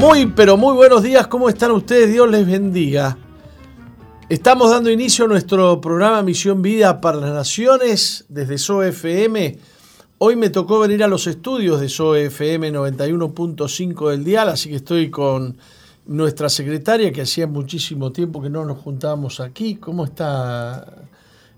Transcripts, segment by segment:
muy, pero muy buenos días. ¿Cómo están ustedes? Dios les bendiga. Estamos dando inicio a nuestro programa Misión Vida para las Naciones desde SOFM. Hoy me tocó venir a los estudios de SOFM 91.5 del dial, así que estoy con nuestra secretaria que hacía muchísimo tiempo que no nos juntábamos aquí. ¿Cómo está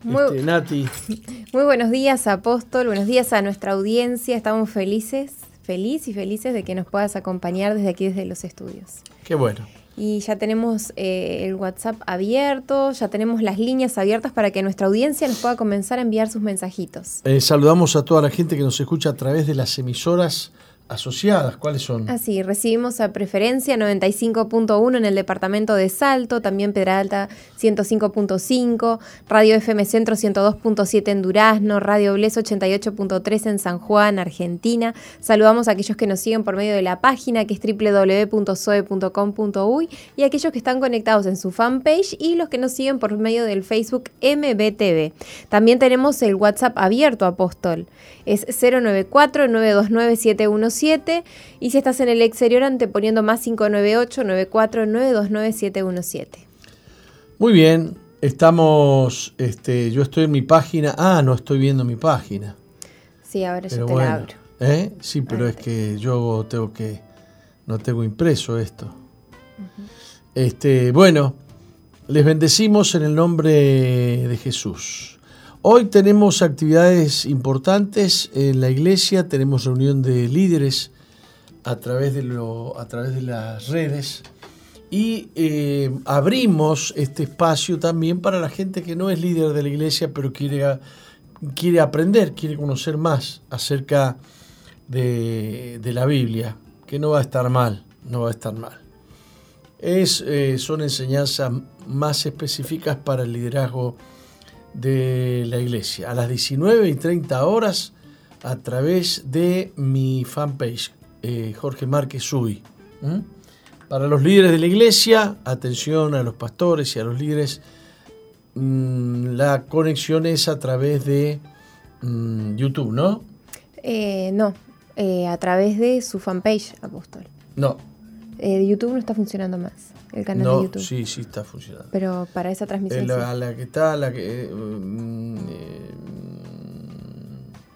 Muy, este, Nati? muy buenos días, Apóstol. Buenos días a nuestra audiencia. Estamos felices, feliz y felices de que nos puedas acompañar desde aquí, desde los estudios. Qué bueno. Y ya tenemos eh, el WhatsApp abierto, ya tenemos las líneas abiertas para que nuestra audiencia nos pueda comenzar a enviar sus mensajitos. Eh, saludamos a toda la gente que nos escucha a través de las emisoras asociadas. ¿Cuáles son? Así, recibimos a preferencia 95.1 en el departamento de Salto, también Pedralta 105.5, Radio FM Centro 102.7 en Durazno, Radio Bles 88.3 en San Juan, Argentina. Saludamos a aquellos que nos siguen por medio de la página que es www.soe.com.uy y a aquellos que están conectados en su fanpage y los que nos siguen por medio del Facebook MBTV. También tenemos el WhatsApp abierto, Apóstol. Es 094 929 717 y si estás en el exterior anteponiendo más 598 94 929 717. Muy bien, estamos, este, yo estoy en mi página. Ah, no estoy viendo mi página. Sí, ahora Pero yo te bueno, la abro. ¿eh? Sí, pero es que yo tengo que, no tengo impreso esto. Este, bueno, les bendecimos en el nombre de Jesús. Hoy tenemos actividades importantes en la iglesia, tenemos reunión de líderes a través de, lo, a través de las redes y eh, abrimos este espacio también para la gente que no es líder de la iglesia, pero quiere, quiere aprender, quiere conocer más acerca de, de la Biblia, que no va a estar mal, no va a estar mal. Es, eh, son enseñanzas más específicas para el liderazgo de la iglesia. A las 19 y 30 horas a través de mi fanpage, eh, Jorge Márquez Uy. ¿Mm? Para los líderes de la iglesia, atención a los pastores y a los líderes, mm, la conexión es a través de mm, YouTube, ¿no? Eh, no, eh, a través de su fanpage, Apóstol. No, YouTube no está funcionando más, el canal de no, YouTube. sí, sí está funcionando. Pero para esa Eh, transmisión. la, sí. a la que está, la que... eh, mm, eh,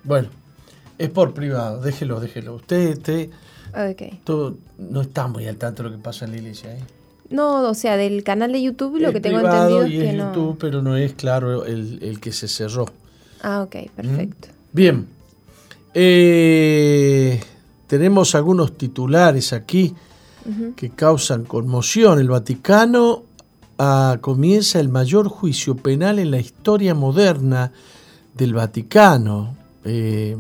bueno, es por privado, déjelo, déjelo. Usted, usted Ok. todo, no está muy al tanto de lo que pasa en la iglesia. ¿eh? No, o sea, del canal de YouTube lo Es que tengo entendido y es que es no. YouTube, pero no es claro el, el que se cerró. Ah, ok, perfecto. Bien. Eh, tenemos algunos titulares aquí Que causan conmoción. El Vaticano ah, comienza el mayor juicio penal en la historia moderna del Vaticano. eh,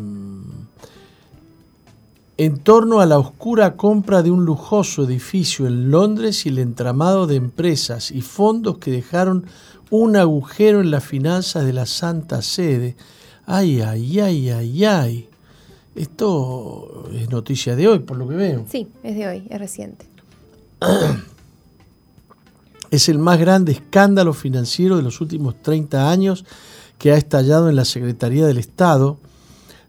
en torno a la oscura compra de un lujoso edificio en Londres y el entramado de empresas y fondos que dejaron un agujero en las finanzas de la Santa Sede. Ay, ay, ay, ay, ay. Esto es noticia de hoy, por lo que veo. Sí, es de hoy, es reciente. Es el más grande escándalo financiero de los últimos 30 años que ha estallado en la Secretaría del Estado,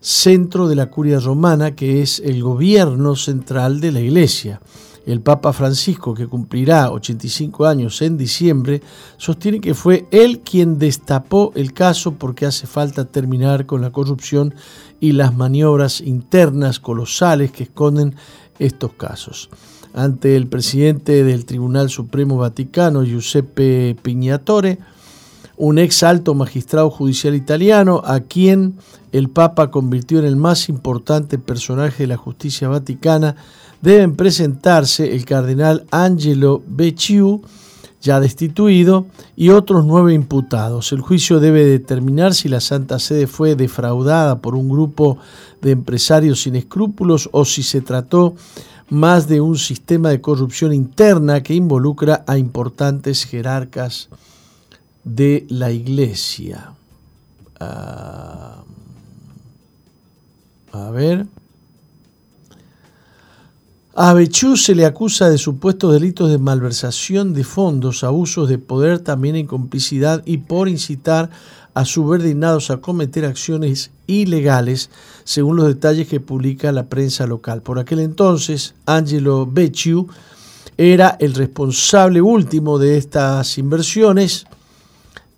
centro de la curia romana, que es el gobierno central de la Iglesia. El Papa Francisco, que cumplirá 85 años en diciembre, sostiene que fue él quien destapó el caso porque hace falta terminar con la corrupción y las maniobras internas colosales que esconden estos casos. Ante el presidente del Tribunal Supremo Vaticano, Giuseppe Pignatore, un ex alto magistrado judicial italiano a quien el Papa convirtió en el más importante personaje de la justicia vaticana, deben presentarse el cardenal Angelo Becciu, ya destituido, y otros nueve imputados. El juicio debe determinar si la Santa Sede fue defraudada por un grupo de empresarios sin escrúpulos o si se trató más de un sistema de corrupción interna que involucra a importantes jerarcas de la iglesia. Ah, a ver. A Bechú se le acusa de supuestos delitos de malversación de fondos, abusos de poder, también en complicidad y por incitar a subordinados a cometer acciones ilegales, según los detalles que publica la prensa local. Por aquel entonces, Angelo Becciu era el responsable último de estas inversiones.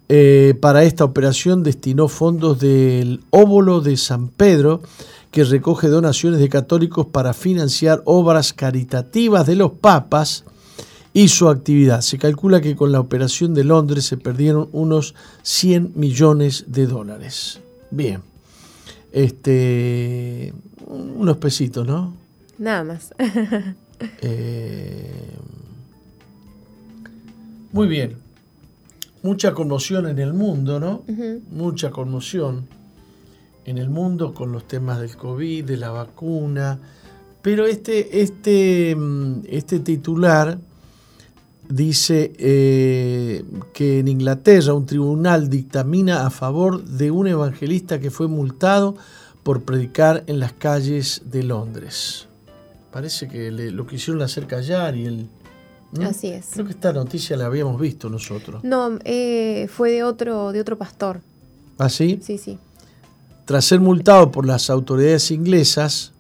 Eh, para esta operación destinó fondos del óvulo de San Pedro, que recoge donaciones de católicos para financiar obras caritativas de los papas y su actividad. Se calcula que con la operación de Londres se perdieron unos 100 millones de dólares. Bien. Este, unos pesitos, ¿no? Nada más. Eh, muy bien. Mucha conmoción en el mundo, ¿no? Mucha conmoción en el mundo con los temas del COVID, de la vacuna. Pero este, este, mm, este titular dice eh, que en Inglaterra un tribunal dictamina a favor de un evangelista que fue multado por predicar en las calles de Londres. Parece que lo quisieron hacer callar y él... Así es. Creo que esta noticia la habíamos visto nosotros. No, eh, fue de otro, de otro pastor. ¿Ah, sí? Sí, sí. Tras ser multado por las autoridades inglesas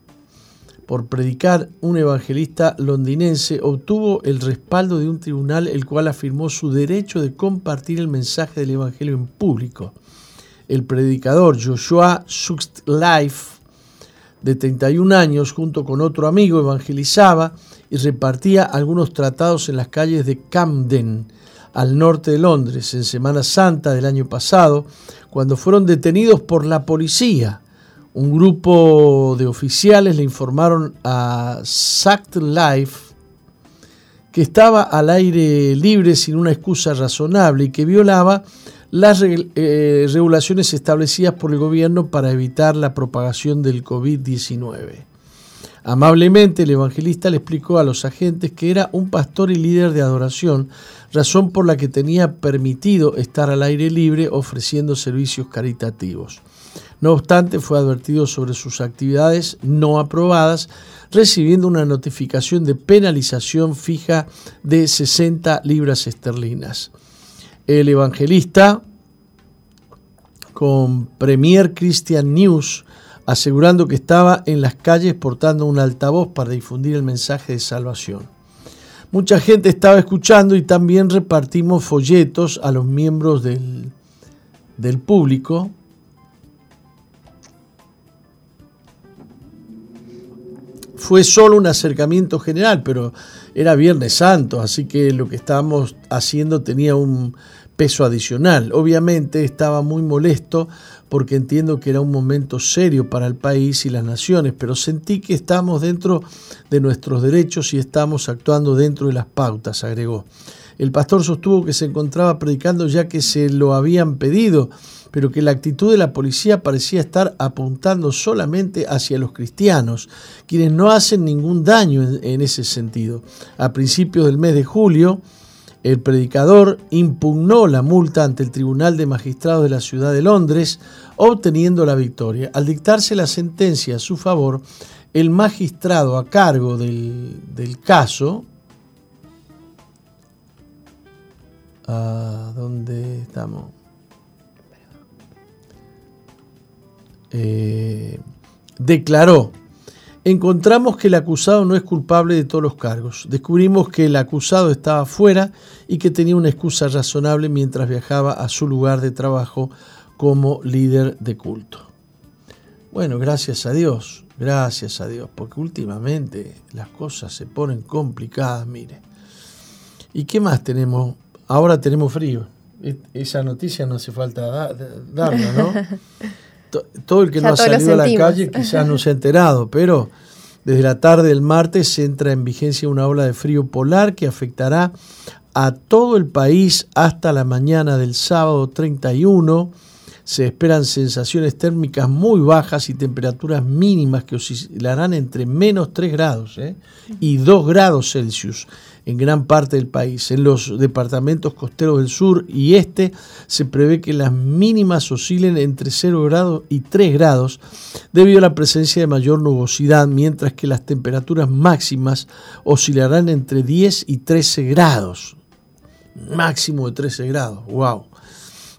por predicar, un evangelista londinense obtuvo el respaldo de un tribunal el cual afirmó su derecho de compartir el mensaje del evangelio en público. El predicador Joshua Life de 31 años, junto con otro amigo, evangelizaba y repartía algunos tratados en las calles de Camden, al norte de Londres, en Semana Santa del año pasado, cuando fueron detenidos por la policía. Un grupo de oficiales le informaron a Sacked Life que estaba al aire libre sin una excusa razonable y que violaba las eh, regulaciones establecidas por el gobierno para evitar la propagación del COVID-19. Amablemente el evangelista le explicó a los agentes que era un pastor y líder de adoración, razón por la que tenía permitido estar al aire libre ofreciendo servicios caritativos. No obstante, fue advertido sobre sus actividades no aprobadas, recibiendo una notificación de penalización fija de 60 libras esterlinas el evangelista con Premier Christian News asegurando que estaba en las calles portando un altavoz para difundir el mensaje de salvación. Mucha gente estaba escuchando y también repartimos folletos a los miembros del, del público. Fue solo un acercamiento general, pero era Viernes Santo, así que lo que estábamos haciendo tenía un, peso adicional. Obviamente estaba muy molesto porque entiendo que era un momento serio para el país y las naciones, pero sentí que estamos dentro de nuestros derechos y estamos actuando dentro de las pautas, agregó. El pastor sostuvo que se encontraba predicando ya que se lo habían pedido, pero que la actitud de la policía parecía estar apuntando solamente hacia los cristianos, quienes no hacen ningún daño en, ese sentido. A principios del mes de julio, el predicador impugnó la multa ante el Tribunal de Magistrados de la Ciudad de Londres, obteniendo la victoria. Al dictarse la sentencia a su favor, el magistrado a cargo del, caso, ¿a dónde estamos? Eh, declaró encontramos que el acusado no es culpable de todos los cargos. Descubrimos que el acusado estaba fuera y que tenía una excusa razonable mientras viajaba a su lugar de trabajo como líder de culto. Bueno, gracias a Dios, gracias a Dios, porque últimamente las cosas se ponen complicadas, mire. ¿Y qué más tenemos? Ahora tenemos frío. E-, esa noticia no hace falta darla, ¿no? todo el que no ha salido a la calle quizás no se ha enterado, pero desde la tarde del martes se entra en vigencia una ola de frío polar que afectará a todo el país hasta la mañana del sábado 31. Se esperan sensaciones térmicas muy bajas y temperaturas mínimas que oscilarán entre menos 3 grados ¿eh? y 2 grados Celsius en gran parte del país. En los departamentos costeros del sur y este se prevé que las mínimas oscilen entre 0 grados y 3 grados debido a la presencia de mayor nubosidad, mientras que las temperaturas máximas oscilarán entre 10 y 13 grados. Máximo de 13 grados, wow.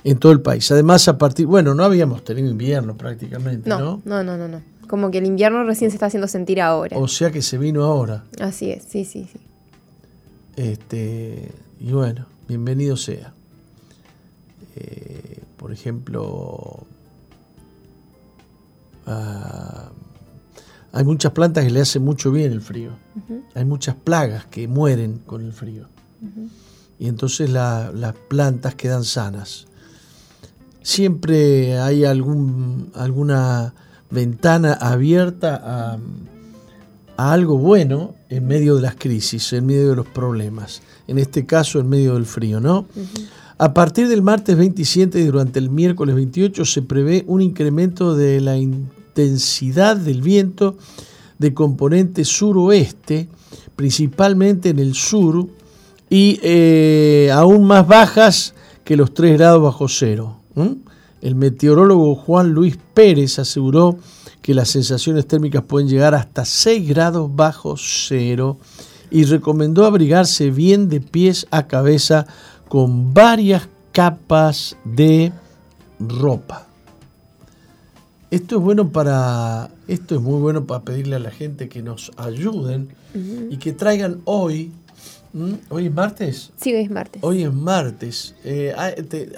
en todo el país. Además, a partir, bueno, no habíamos tenido invierno prácticamente, ¿no? No, no, no, no, no. Como que el invierno recién se está haciendo sentir ahora. O sea que se vino ahora. Así es, sí, sí, sí. Este, y bueno, bienvenido sea. Eh, por ejemplo, ah, hay muchas plantas que le hacen mucho bien el frío. Hay muchas plagas que mueren con el frío. Y entonces las plantas quedan sanas. Siempre hay algún, alguna ventana abierta a, a algo bueno en medio de las crisis, en medio de los problemas. En este caso, en medio del frío, ¿no? A partir del martes 27 y durante el miércoles 28 se prevé un incremento de la intensidad del viento de componente suroeste, principalmente en el sur, y eh, aún más bajas que los 3 grados bajo cero. El meteorólogo Juan Luis Pérez aseguró que las sensaciones térmicas pueden llegar hasta 6 grados bajo cero y recomendó abrigarse bien de pies a cabeza con varias capas de ropa. Esto es bueno para esto es muy bueno para pedirle a la gente que nos ayuden y que traigan hoy ¿Hoy es martes? Sí, hoy es martes. Hoy es martes. Eh,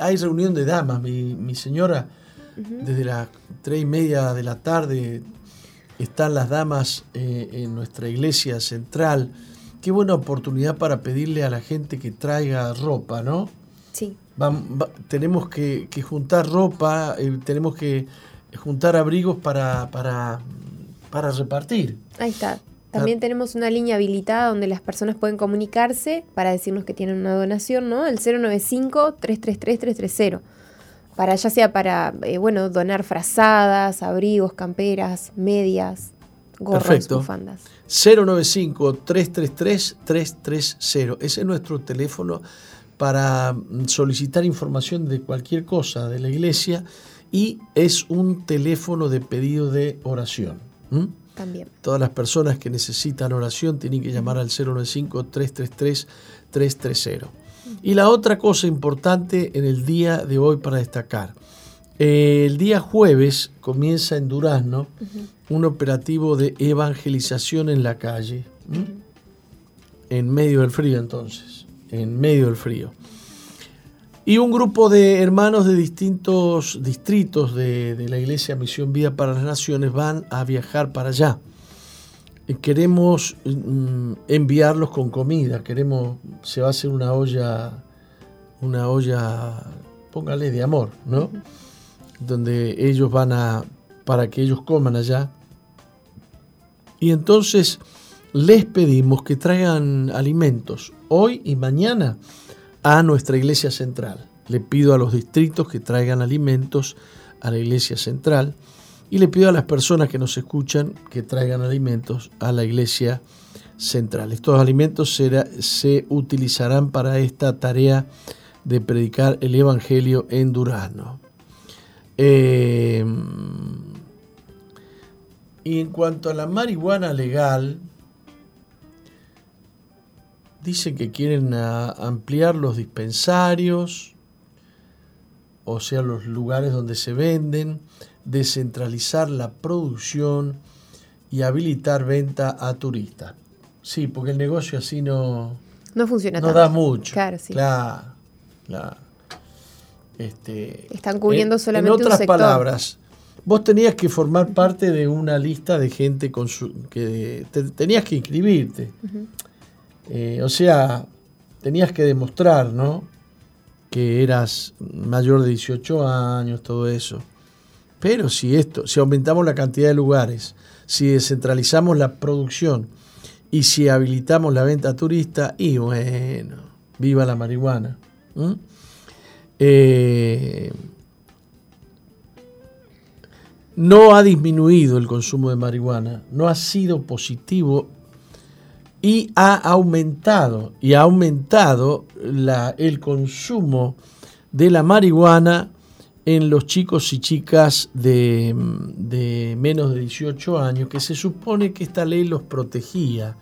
hay, reunión de damas. Mi, señora, desde las tres y media de la tarde, están las damas eh, en nuestra iglesia central. Qué buena oportunidad para pedirle a la gente que traiga ropa, ¿no? Sí. tenemos que, juntar ropa, eh, tenemos que juntar abrigos para, para, para repartir. Ahí está. También tenemos una línea habilitada donde las personas pueden comunicarse para decirnos que tienen una donación, ¿no? El 095-333-330. Para, ya sea para, eh, bueno, donar frazadas, abrigos, camperas, medias, gorros, Perfecto. bufandas. 095-333-330. Ese es nuestro teléfono para mm, solicitar información de cualquier cosa de la iglesia y es un teléfono de pedido de oración. También. Todas las personas que necesitan oración tienen que llamar al 095-333-330. Y la otra cosa importante en el día de hoy para destacar. Eh, el día jueves comienza en Durazno un operativo de evangelización en la calle. En medio del frío entonces. En medio del frío. Y un grupo de hermanos de distintos distritos de, la Iglesia Misión Vida para las Naciones van a viajar para allá. Queremos mm, enviarlos con comida, queremos, se va a hacer una olla, una olla, póngale de amor, ¿no? Donde ellos van a, para que ellos coman allá. Y entonces les pedimos que traigan alimentos hoy y mañana a nuestra iglesia central. Le pido a los distritos que traigan alimentos a la iglesia central y le pido a las personas que nos escuchan que traigan alimentos a la iglesia central. Estos alimentos se utilizarán para esta tarea de predicar el Evangelio en Durazno. Eh, y en cuanto a la marihuana legal, dicen que quieren ampliar los dispensarios, o sea, los lugares donde se venden, descentralizar la producción y habilitar venta a turistas. Sí, porque el negocio así no, no funciona. No da mucho. Claro, sí. Claro, claro. Este, Están cubriendo solamente En otras palabras, vos tenías que formar parte de una lista de gente con su, que tenías que inscribirte. Eh, o sea, tenías que demostrar, ¿no? Que eras mayor de 18 años, todo eso. Pero si esto, si aumentamos la cantidad de lugares, si descentralizamos la producción y si habilitamos la venta turista, y bueno, viva la marihuana. Eh, no ha disminuido el consumo de marihuana, no ha sido positivo y ha aumentado, y ha aumentado el consumo de la marihuana en los chicos y chicas de, menos de 18 años, que se supone que esta ley los protegía,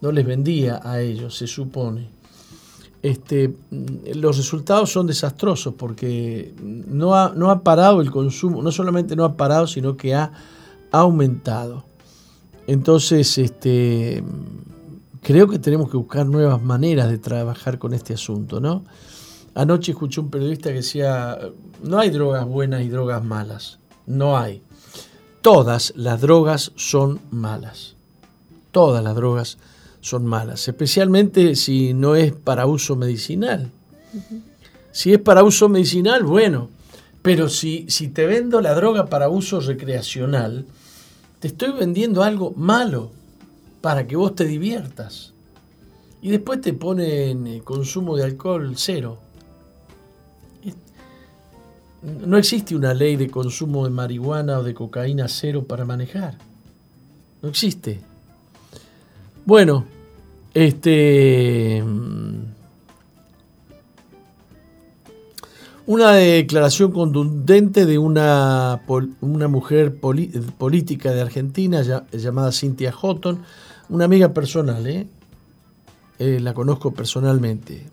no les vendía a ellos, se supone. este, los resultados son desastrosos porque no ha, no ha parado el consumo, no solamente no ha parado, sino que ha aumentado. Entonces, este, creo que tenemos que buscar nuevas maneras de trabajar con este asunto, ¿no? Anoche escuché un periodista que decía, no hay drogas buenas y drogas malas, no hay. Todas las drogas son malas. Todas las drogas son malas, especialmente si no es para uso medicinal. Si es para uso medicinal, bueno, pero si, si te vendo la droga para uso recreacional, te estoy vendiendo algo malo para que vos te diviertas. Y después te ponen eh, consumo de alcohol cero. No existe una ley de consumo de marihuana o de cocaína cero para manejar. No existe. Bueno, este. Una declaración contundente de una, una mujer política de Argentina llamada Cynthia Houghton, una amiga personal, ¿eh? Eh, la conozco personalmente,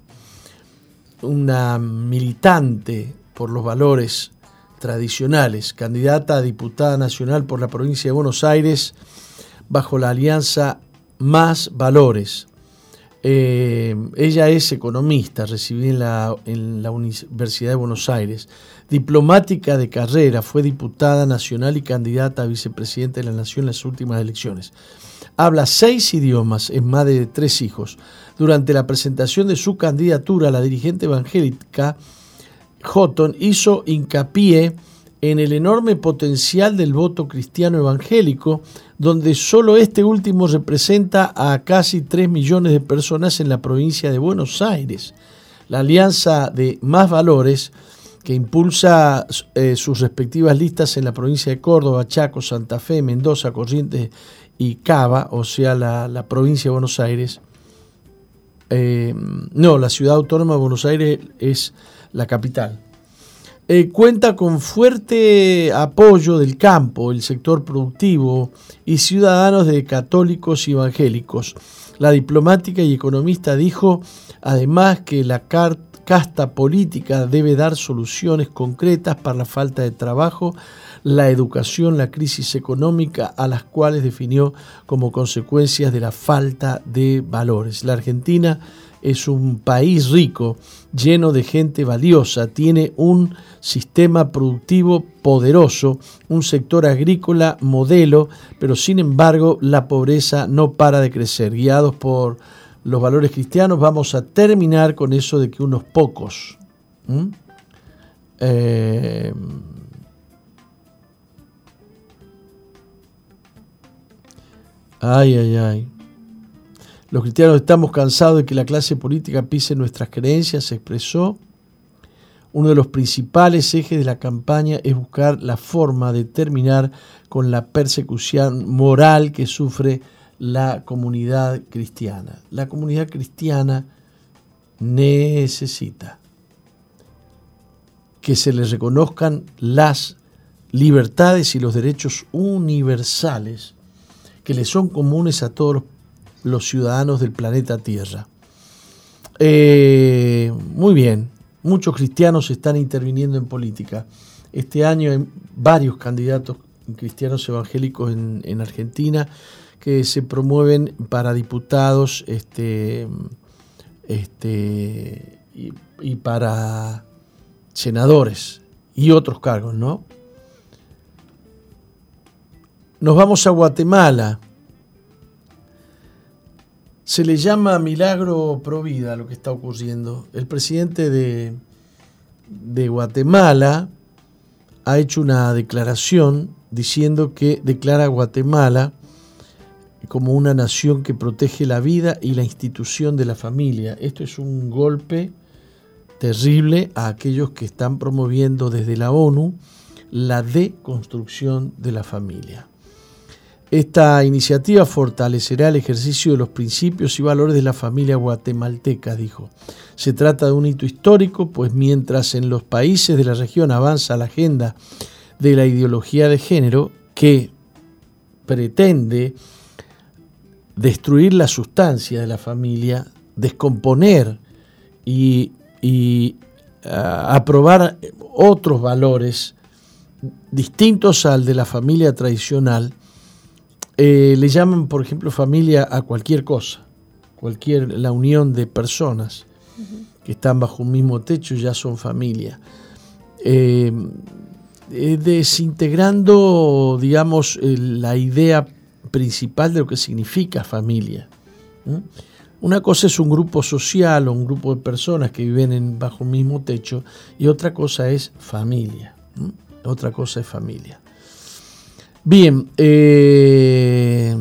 una militante por los valores tradicionales, candidata a diputada nacional por la provincia de Buenos Aires bajo la alianza Más Valores. Eh, ella es economista, recibida en la, Universidad de Buenos Aires, diplomática de carrera, fue diputada nacional y candidata a vicepresidenta de la Nación en las últimas elecciones. Habla seis idiomas, es madre de tres hijos. Durante la presentación de su candidatura, la dirigente evangélica Houghton hizo hincapié en el enorme potencial del voto cristiano evangélico, donde solo este último representa a casi 3 millones de personas en la provincia de Buenos Aires. La alianza de Más Valores, que impulsa eh, sus respectivas listas en la provincia de Córdoba, Chaco, Santa Fe, Mendoza, Corrientes y Cava, o sea, la, provincia de Buenos Aires, eh, no, la ciudad autónoma de Buenos Aires es la capital. Eh, cuenta con fuerte apoyo del campo, el sector productivo y ciudadanos de católicos y evangélicos. La diplomática y economista dijo además que la casta política debe dar soluciones concretas para la falta de trabajo, la educación, la crisis económica, a las cuales definió como consecuencias de la falta de valores. La Argentina es un país rico, lleno de gente valiosa, tiene un sistema productivo poderoso, un sector agrícola modelo, pero sin embargo la pobreza no para de crecer. Guiados por los valores cristianos, vamos a terminar con eso de que unos pocos... Eh, ay, ay, ay. Los cristianos estamos cansados de que la clase política pise nuestras creencias, se expresó. Uno de los principales ejes de la campaña es buscar la forma de terminar con la persecución moral que sufre la comunidad cristiana. La comunidad cristiana necesita que se le reconozcan las libertades y los derechos universales que le son comunes a todos los los ciudadanos del planeta Tierra. Eh, muy bien, muchos cristianos están interviniendo en política. Este año hay varios candidatos cristianos evangélicos en, Argentina que se promueven para diputados este, este, y, y para senadores y otros cargos, ¿no? Nos vamos a Guatemala se le llama milagro provida lo que está ocurriendo. El presidente de, de Guatemala ha hecho una declaración diciendo que declara a Guatemala como una nación que protege la vida y la institución de la familia. Esto es un golpe terrible a aquellos que están promoviendo desde la ONU la deconstrucción de la familia. Esta iniciativa fortalecerá el ejercicio de los principios y valores de la familia guatemalteca, dijo. Se trata de un hito histórico, pues mientras en los países de la región avanza la agenda de la ideología de género que pretende destruir la sustancia de la familia, descomponer y, y aprobar otros valores distintos al de la familia tradicional, eh, le llaman, por ejemplo, familia a cualquier cosa, cualquier, la unión de personas que están bajo un mismo techo ya son familia. Eh, eh, desintegrando, digamos, la idea principal de lo que significa familia. Una cosa es un grupo social o un grupo de personas que viven bajo un mismo techo y otra cosa es familia. Otra cosa es familia. Bien, eh,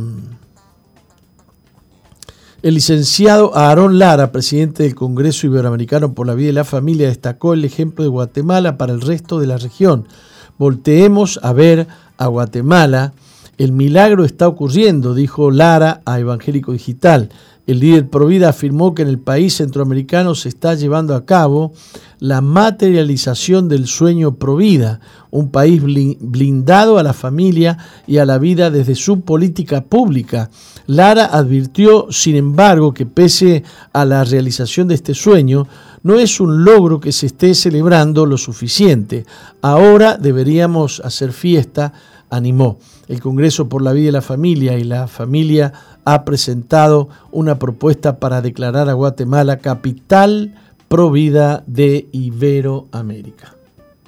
el licenciado Aarón Lara, presidente del Congreso Iberoamericano por la Vida y la Familia, destacó el ejemplo de Guatemala para el resto de la región. Volteemos a ver a Guatemala. El milagro está ocurriendo, dijo Lara a Evangélico Digital. El líder Provida afirmó que en el país centroamericano se está llevando a cabo la materialización del sueño Provida, un país blindado a la familia y a la vida desde su política pública. Lara advirtió, sin embargo, que pese a la realización de este sueño, no es un logro que se esté celebrando lo suficiente. Ahora deberíamos hacer fiesta, animó. El Congreso por la Vida y la Familia y la Familia ha presentado una propuesta para declarar a Guatemala capital provida de Iberoamérica.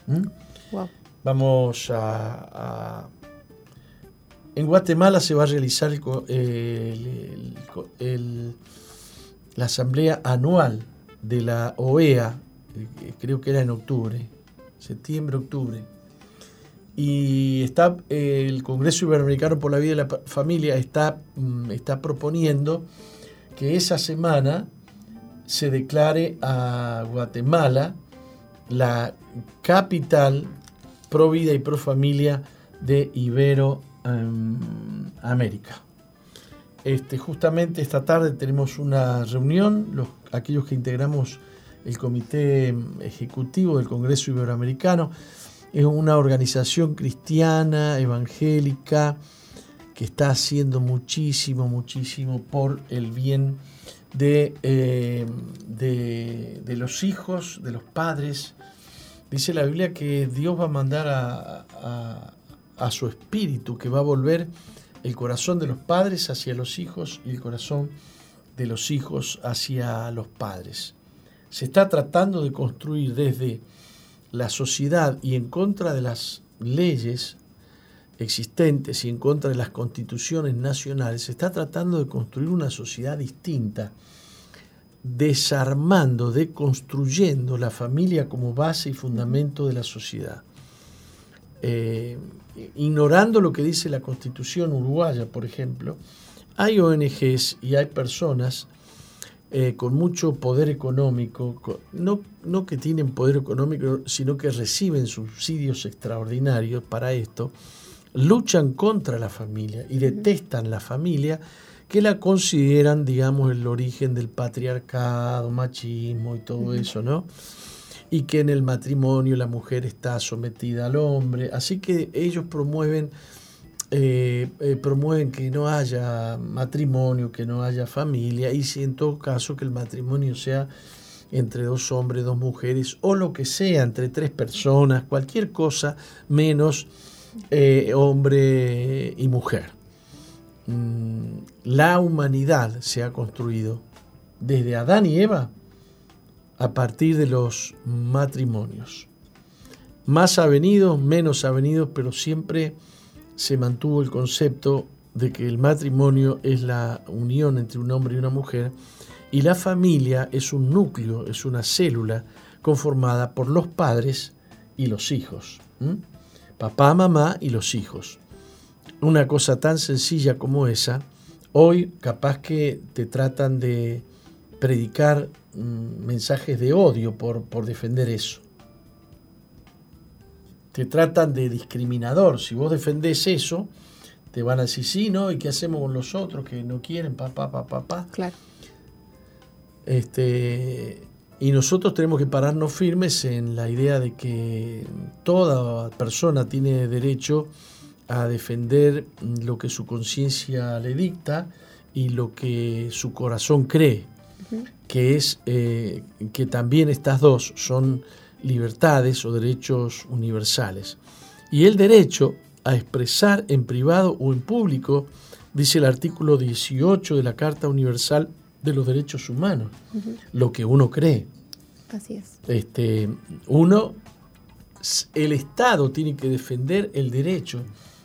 ¿Mm? Vamos a, En Guatemala se va a realizar la asamblea anual de la OEA, eh, creo que era en octubre, septiembre, octubre y está el Congreso Iberoamericano por la Vida y la Familia está, mm, está proponiendo que esa semana se declare a Guatemala la capital pro vida y pro familia de Iberoamérica. Este, justamente esta tarde tenemos una reunión, los, aquellos que integramos el comité ejecutivo del Congreso Iberoamericano, es una organización cristiana, evangélica, que está haciendo muchísimo, muchísimo por el bien de, eh, de, los hijos, de los padres. Dice la Biblia que Dios va a mandar a, a su espíritu, que va a volver el corazón de los padres hacia los hijos y el corazón de los hijos hacia los padres. Se está tratando de construir desde la sociedad y en contra de las leyes existentes y en contra de las constituciones nacionales, se está tratando de construir una sociedad distinta, desarmando, deconstruyendo la familia como base y fundamento de la sociedad. Eh, ignorando lo que dice la constitución uruguaya, por ejemplo, hay ONGs y hay personas eh, con mucho poder económico, no, no que tienen poder económico, sino que reciben subsidios extraordinarios para esto, luchan contra la familia y detestan la familia que la consideran, digamos, el origen del patriarcado, machismo y todo eso, ¿no? Y que en el matrimonio la mujer está sometida al hombre. Así que ellos promueven eh, eh, promueven que no haya matrimonio, que no haya familia, y si en todo caso que el matrimonio sea entre dos hombres, dos mujeres, o lo que sea, entre tres personas, cualquier cosa menos eh, hombre y mujer. Mm, la humanidad se ha construido desde Adán y Eva a partir de los matrimonios. Más avenidos, menos avenidos, pero siempre se mantuvo el concepto de que el matrimonio es la unión entre un hombre y una mujer y la familia es un núcleo, es una célula conformada por los padres y los hijos. Papá, mamá y los hijos. Una cosa tan sencilla como esa, hoy capaz que te tratan de predicar mm, mensajes de odio por, por defender eso te tratan de discriminador. Si vos defendés eso, te van a decir, sí, ¿no? ¿Y qué hacemos con los otros que no quieren? Papá, papá, papá. Claro. Este, y nosotros tenemos que pararnos firmes en la idea de que toda persona tiene derecho a defender lo que su conciencia le dicta y lo que su corazón cree. que es eh, que también estas dos son libertades o derechos universales. Y el derecho a expresar en privado o en público, dice el artículo 18 de la Carta Universal de los Derechos Humanos, lo que uno cree. Así es. Este, uno, el Estado tiene que defender el derecho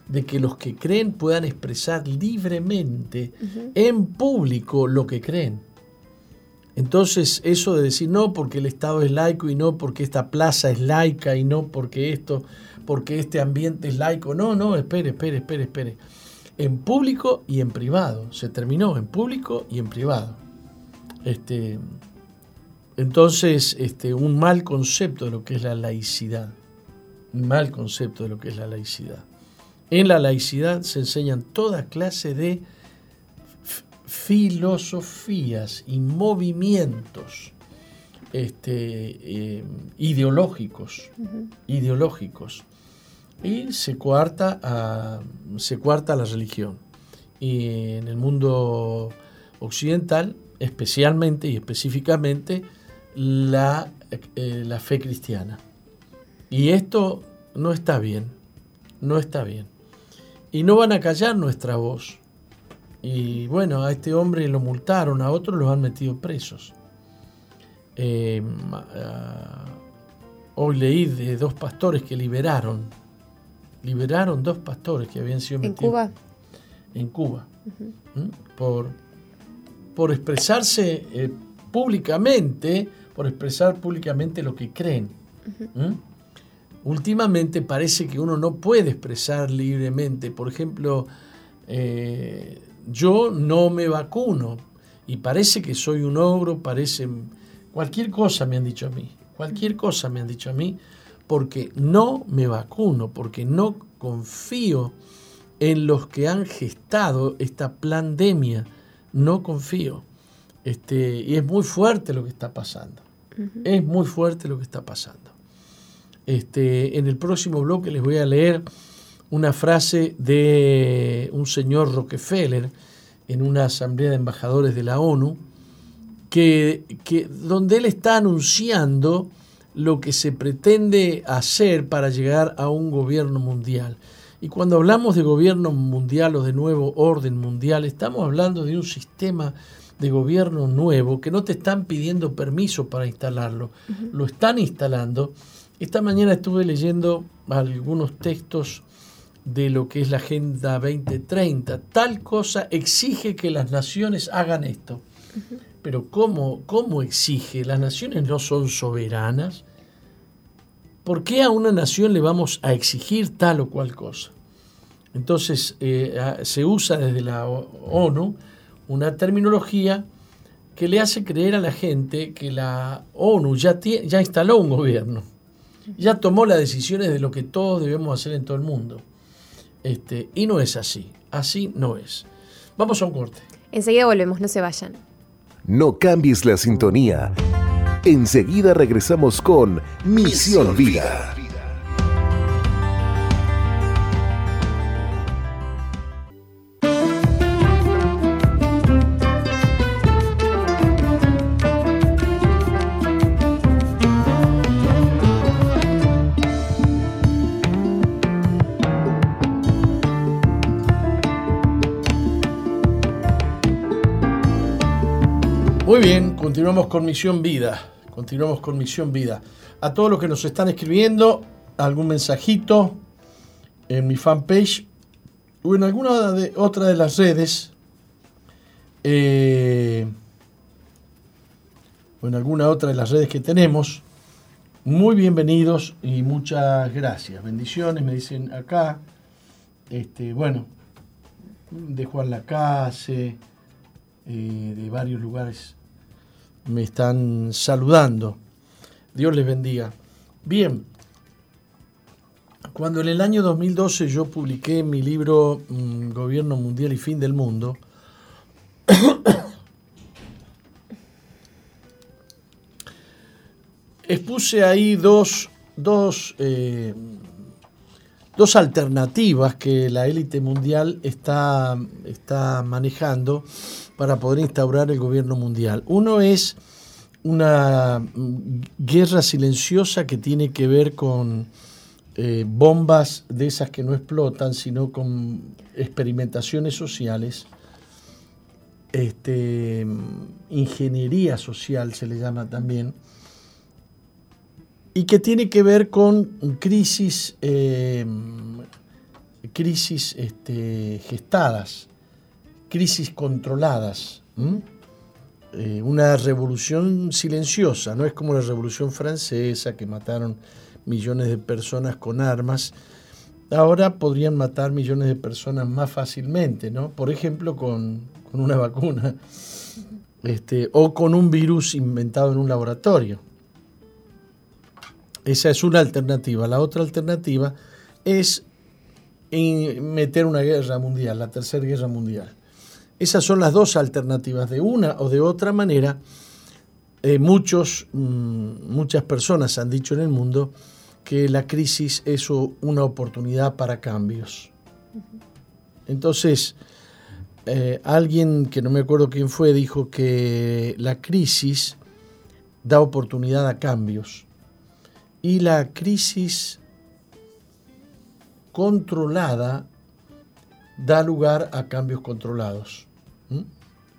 de que los que creen puedan expresar libremente en público lo que creen. Entonces, eso de decir no porque el Estado es laico y no porque esta plaza es laica y no porque esto, porque este ambiente es laico. No, no, espere, espere, espere, espere. En público y en privado. Se terminó en público y en privado. Este, entonces, este, un mal concepto de lo que es la laicidad. Un mal concepto de lo que es la laicidad. En la laicidad se enseñan toda clase de filosofías y movimientos este, eh, ideológicos, ideológicos. Y se cuarta, a, se cuarta la religión. Y en el mundo occidental, especialmente y específicamente, la, eh, la fe cristiana. Y esto no está bien, no está bien. Y no van a callar nuestra voz y bueno, a este hombre lo multaron, a otros los han metido presos. Eh, hoy leí de dos pastores que liberaron. Liberaron dos pastores que habían sido metidos. ¿En Cuba? En Cuba. por, por expresarse eh, públicamente, por expresar públicamente lo que creen. Últimamente parece que uno no puede expresar libremente. Por ejemplo, eh, yo no me vacuno y parece que soy un ogro, parece cualquier cosa me han dicho a mí, cualquier cosa me han dicho a mí, porque no me vacuno, porque no confío en los que han gestado esta pandemia, no confío. Este, y es muy fuerte lo que está pasando. Es muy fuerte lo que está pasando. Este, en el próximo bloque les voy a leer una frase de un señor Rockefeller en una asamblea de embajadores de la ONU, que, donde él está anunciando lo que se pretende hacer para llegar a un gobierno mundial. Y cuando hablamos de gobierno mundial o de nuevo orden mundial, estamos hablando de un sistema de gobierno nuevo que no te están pidiendo permiso para instalarlo, lo están instalando. Esta mañana estuve leyendo algunos textos de lo que es la Agenda 2030. Tal cosa exige que las naciones hagan esto. Pero ¿cómo, ¿cómo exige? Las naciones no son soberanas. ¿Por qué a una nación le vamos a exigir tal o cual cosa? Entonces eh, se usa desde la ONU una terminología que le hace creer a la gente que la ONU ya, ya instaló un gobierno, ya tomó las decisiones de lo que todos debemos hacer en todo el mundo. Este, y no es así, así no es. Vamos a un corte. Enseguida volvemos, no se vayan. No cambies la sintonía. Enseguida regresamos con Misión Vida. Continuamos con Misión Vida. Continuamos con Misión Vida. A todos los que nos están escribiendo, algún mensajito en mi fanpage o en alguna de, otra de las redes, eh, o en alguna otra de las redes que tenemos, muy bienvenidos y muchas gracias. Bendiciones, me dicen acá. Este, bueno, de Juan Lacase, eh, de varios lugares me están saludando. Dios les bendiga. Bien, cuando en el año 2012 yo publiqué mi libro mm, Gobierno Mundial y Fin del Mundo, expuse ahí dos, dos, eh, dos alternativas que la élite mundial está, está manejando para poder instaurar el gobierno mundial. Uno es una guerra silenciosa que tiene que ver con eh, bombas de esas que no explotan, sino con experimentaciones sociales, este, ingeniería social se le llama también, y que tiene que ver con crisis, eh, crisis este, gestadas, crisis controladas. Eh, una revolución silenciosa, no es como la revolución francesa que mataron millones de personas con armas, ahora podrían matar millones de personas más fácilmente, ¿no? Por ejemplo, con, una vacuna este, o con un virus inventado en un laboratorio. Esa es una alternativa. La otra alternativa es meter una guerra mundial, la tercera guerra mundial. Esas son las dos alternativas. De una o de otra manera, eh, muchos, mm, muchas personas han dicho en el mundo que la crisis es una oportunidad para cambios. Entonces, eh, alguien que no me acuerdo quién fue dijo que la crisis da oportunidad a cambios y la crisis controlada da lugar a cambios controlados.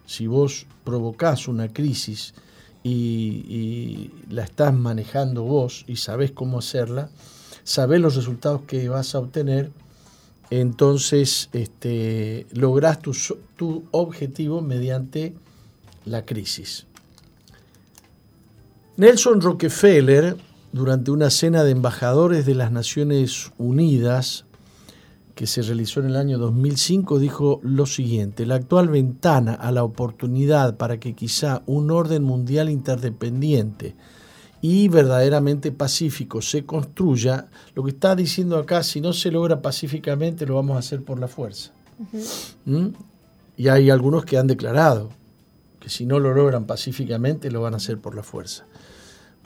Si vos provocás una crisis y, la estás manejando vos y sabés cómo hacerla, sabés los resultados que vas a obtener, entonces este, lográs tu, tu objetivo mediante la crisis. Nelson Rockefeller, durante una cena de embajadores de las Naciones Unidas, que se realizó en el año 2005, dijo lo siguiente, la actual ventana a la oportunidad para que quizá un orden mundial interdependiente y verdaderamente pacífico se construya, lo que está diciendo acá, si no se logra pacíficamente, lo vamos a hacer por la fuerza. ¿Mm? Y hay algunos que han declarado que si no lo logran pacíficamente, lo van a hacer por la fuerza.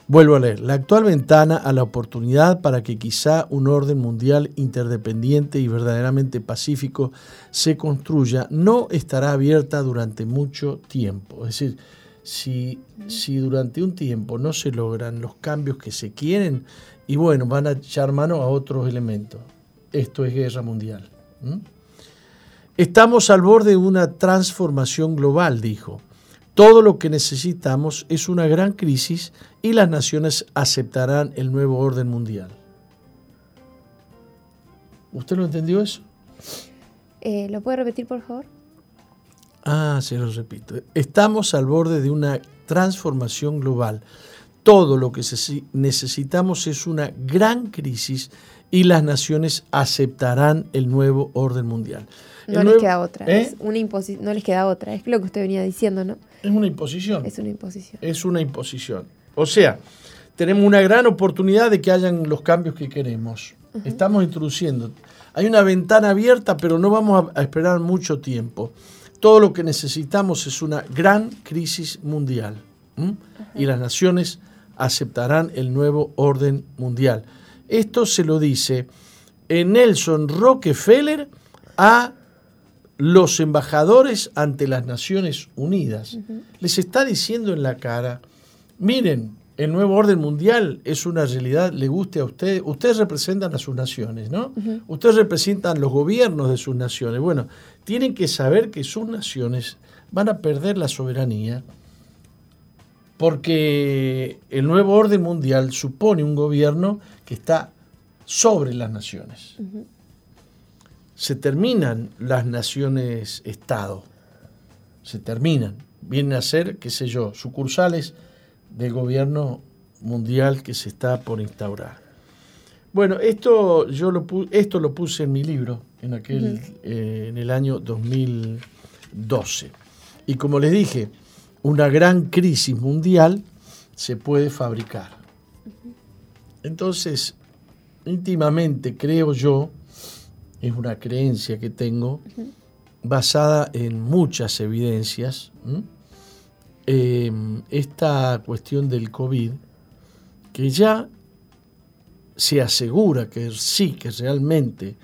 Vuelvo a leer, la actual ventana a la oportunidad para que quizá un orden mundial interdependiente y verdaderamente pacífico se construya no estará abierta durante mucho tiempo. Es decir, si, si durante un tiempo no se logran los cambios que se quieren, y bueno, van a echar mano a otros elementos. Esto es guerra mundial. Estamos al borde de una transformación global, dijo. Todo lo que necesitamos es una gran crisis y las naciones aceptarán el nuevo orden mundial. ¿Usted lo entendió eso? Eh, ¿Lo puede repetir, por favor? Ah, se lo repito. Estamos al borde de una transformación global. Todo lo que necesitamos es una gran crisis y las naciones aceptarán el nuevo orden mundial. No les queda otra. ¿Eh? Es una no les queda otra. Es lo que usted venía diciendo, ¿no? Es una imposición. Es una imposición. Es una imposición. O sea, tenemos una gran oportunidad de que hayan los cambios que queremos. Estamos introduciendo. Hay una ventana abierta, pero no vamos a, esperar mucho tiempo. Todo lo que necesitamos es una gran crisis mundial. Y las naciones aceptarán el nuevo orden mundial. Esto se lo dice Nelson Rockefeller a los embajadores ante las Naciones Unidas. Les está diciendo en la cara, miren, el nuevo orden mundial es una realidad, le guste a ustedes, ustedes representan a sus naciones, ¿no? Ustedes representan los gobiernos de sus naciones. Bueno, tienen que saber que sus naciones van a perder la soberanía porque el nuevo orden mundial supone un gobierno que está sobre las naciones se terminan las naciones Estado. Se terminan. Vienen a ser, qué sé yo, sucursales del gobierno mundial que se está por instaurar. Bueno, esto yo lo, esto lo puse en mi libro en, aquel, eh, en el año 2012. Y como les dije, una gran crisis mundial se puede fabricar. Entonces, íntimamente creo yo es una creencia que tengo basada en muchas evidencias. Eh, esta cuestión del COVID, que ya se asegura que sí, que realmente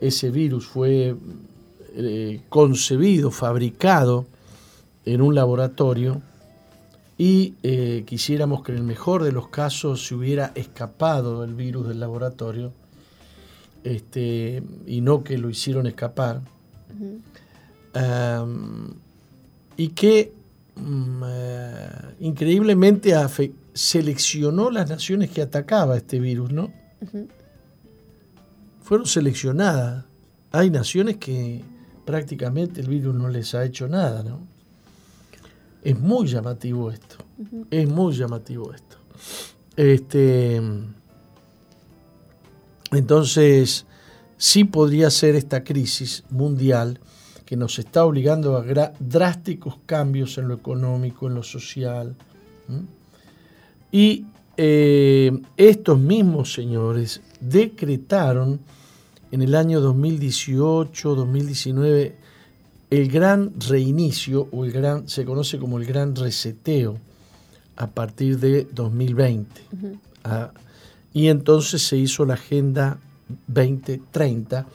ese virus fue eh, concebido, fabricado en un laboratorio y eh, quisiéramos que en el mejor de los casos se hubiera escapado el virus del laboratorio este, y no que lo hicieron escapar. y que mm, eh, increíblemente seleccionó las naciones que atacaba este virus, ¿no? Fueron seleccionadas. Hay naciones que prácticamente el virus no les ha hecho nada, ¿no? Es muy llamativo esto. Es muy llamativo esto. Este, entonces, sí podría ser esta crisis mundial que nos está obligando a drásticos cambios en lo económico, en lo social. Y eh, estos mismos señores decretaron en el año 2018, 2019, el gran reinicio, o el gran, se conoce como el gran reseteo, a partir de 2020. Ah, y entonces se hizo la Agenda 2030,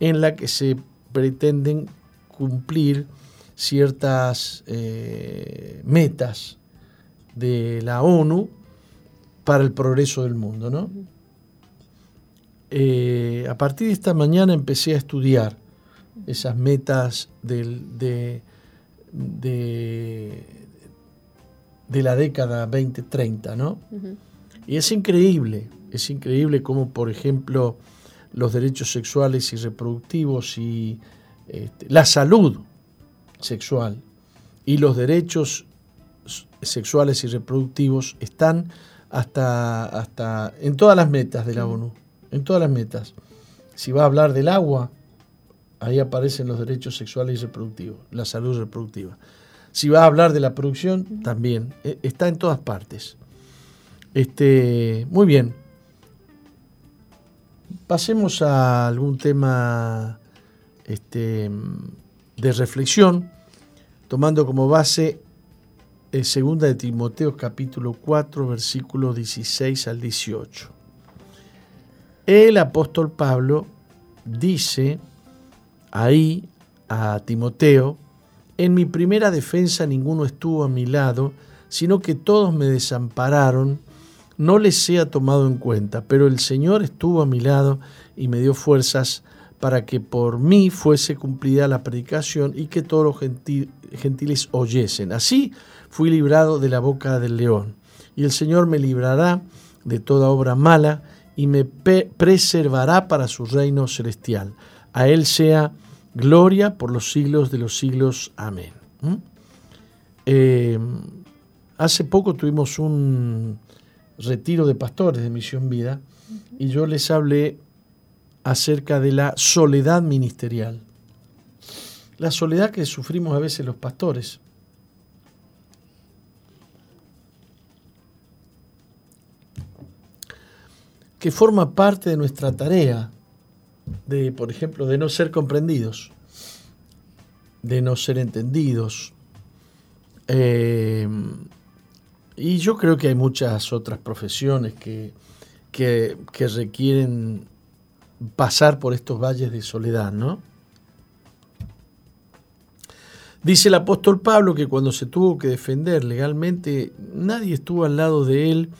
en la que se pretenden cumplir ciertas eh, metas de la ONU para el progreso del mundo. ¿no? Eh, a partir de esta mañana empecé a estudiar esas metas del, de, de, la década 2030, ¿no? Y es increíble, es increíble cómo, por ejemplo, los derechos sexuales y reproductivos y este, la salud sexual y los derechos sexuales y reproductivos están hasta, hasta en todas las metas de la ONU, en todas las metas. Si va a hablar del agua, ahí aparecen los derechos sexuales y reproductivos, la salud reproductiva. Si va a hablar de la producción, también, e, está en todas partes. Este, muy bien. Pasemos a algún tema este, de reflexión, tomando como base el segunda de Timoteo capítulo 4 versículos 16 al 18. El apóstol Pablo dice ahí a Timoteo, en mi primera defensa ninguno estuvo a mi lado, sino que todos me desampararon, no les sea tomado en cuenta, pero el Señor estuvo a mi lado y me dio fuerzas para que por mí fuese cumplida la predicación y que todos los gentiles oyesen. Así fui librado de la boca del león, y el Señor me librará de toda obra mala y me preservará para su reino celestial. A Él sea gloria por los siglos de los siglos. Amén. ¿Mm? Eh, hace poco tuvimos un retiro de pastores de Misión Vida y yo les hablé acerca de la soledad ministerial. La soledad que sufrimos a veces los pastores. que forma parte de nuestra tarea de, por ejemplo, de no ser comprendidos, de no ser entendidos. Eh, y yo creo que hay muchas otras profesiones que, que, que requieren pasar por estos valles de soledad, ¿no? Dice el apóstol Pablo que cuando se tuvo que defender legalmente, nadie estuvo al lado de él,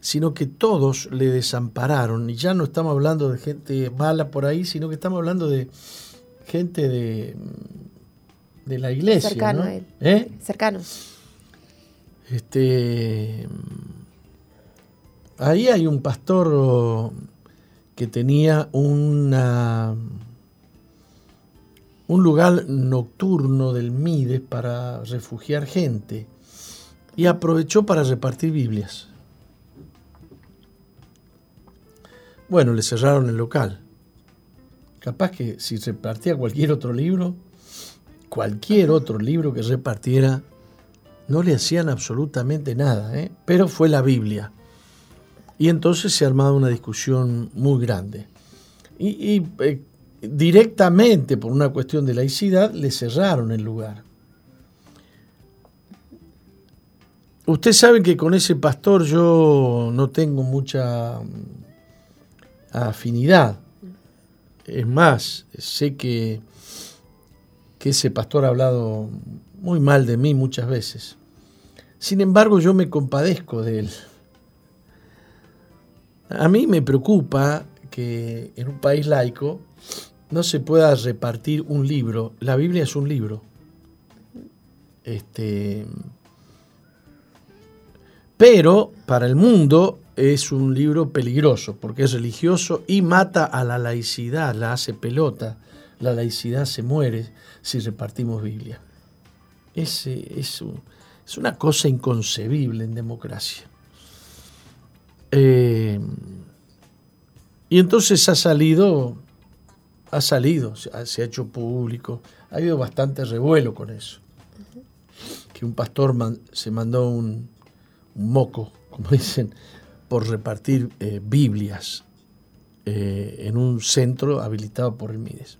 sino que todos le desampararon. Y ya no estamos hablando de gente mala por ahí, sino que estamos hablando de gente de, de la iglesia. Cercano a él. ¿Eh? Cercano. Este, ahí hay un pastor que tenía un lugar nocturno del Mides para refugiar gente y aprovechó para repartir Biblias. Bueno, le cerraron el local. Capaz que si repartía cualquier otro libro, cualquier otro libro que repartiera, no le hacían absolutamente nada, ¿eh? pero fue la Biblia. Y entonces se ha armado una discusión muy grande. Y, eh, directamente por una cuestión de laicidad le cerraron el lugar. Usted sabe que con ese pastor yo no tengo mucha afinidad. Es más, sé que, que ese pastor ha hablado muy mal de mí muchas veces. Sin embargo, yo me compadezco de él. A mí me preocupa que en un país laico no se pueda repartir un libro. La Biblia es un libro. Este, pero para el mundo es un libro peligroso porque es religioso y mata a la laicidad, la hace pelota. La laicidad se muere si repartimos Biblia. Es, es, es una cosa inconcebible en democracia. Eh, y entonces ha salido, ha salido, se ha hecho público, ha habido bastante revuelo con eso. Que un pastor se mandó un, moco, como dicen, por repartir eh, Biblias eh, en un centro habilitado por el Mides.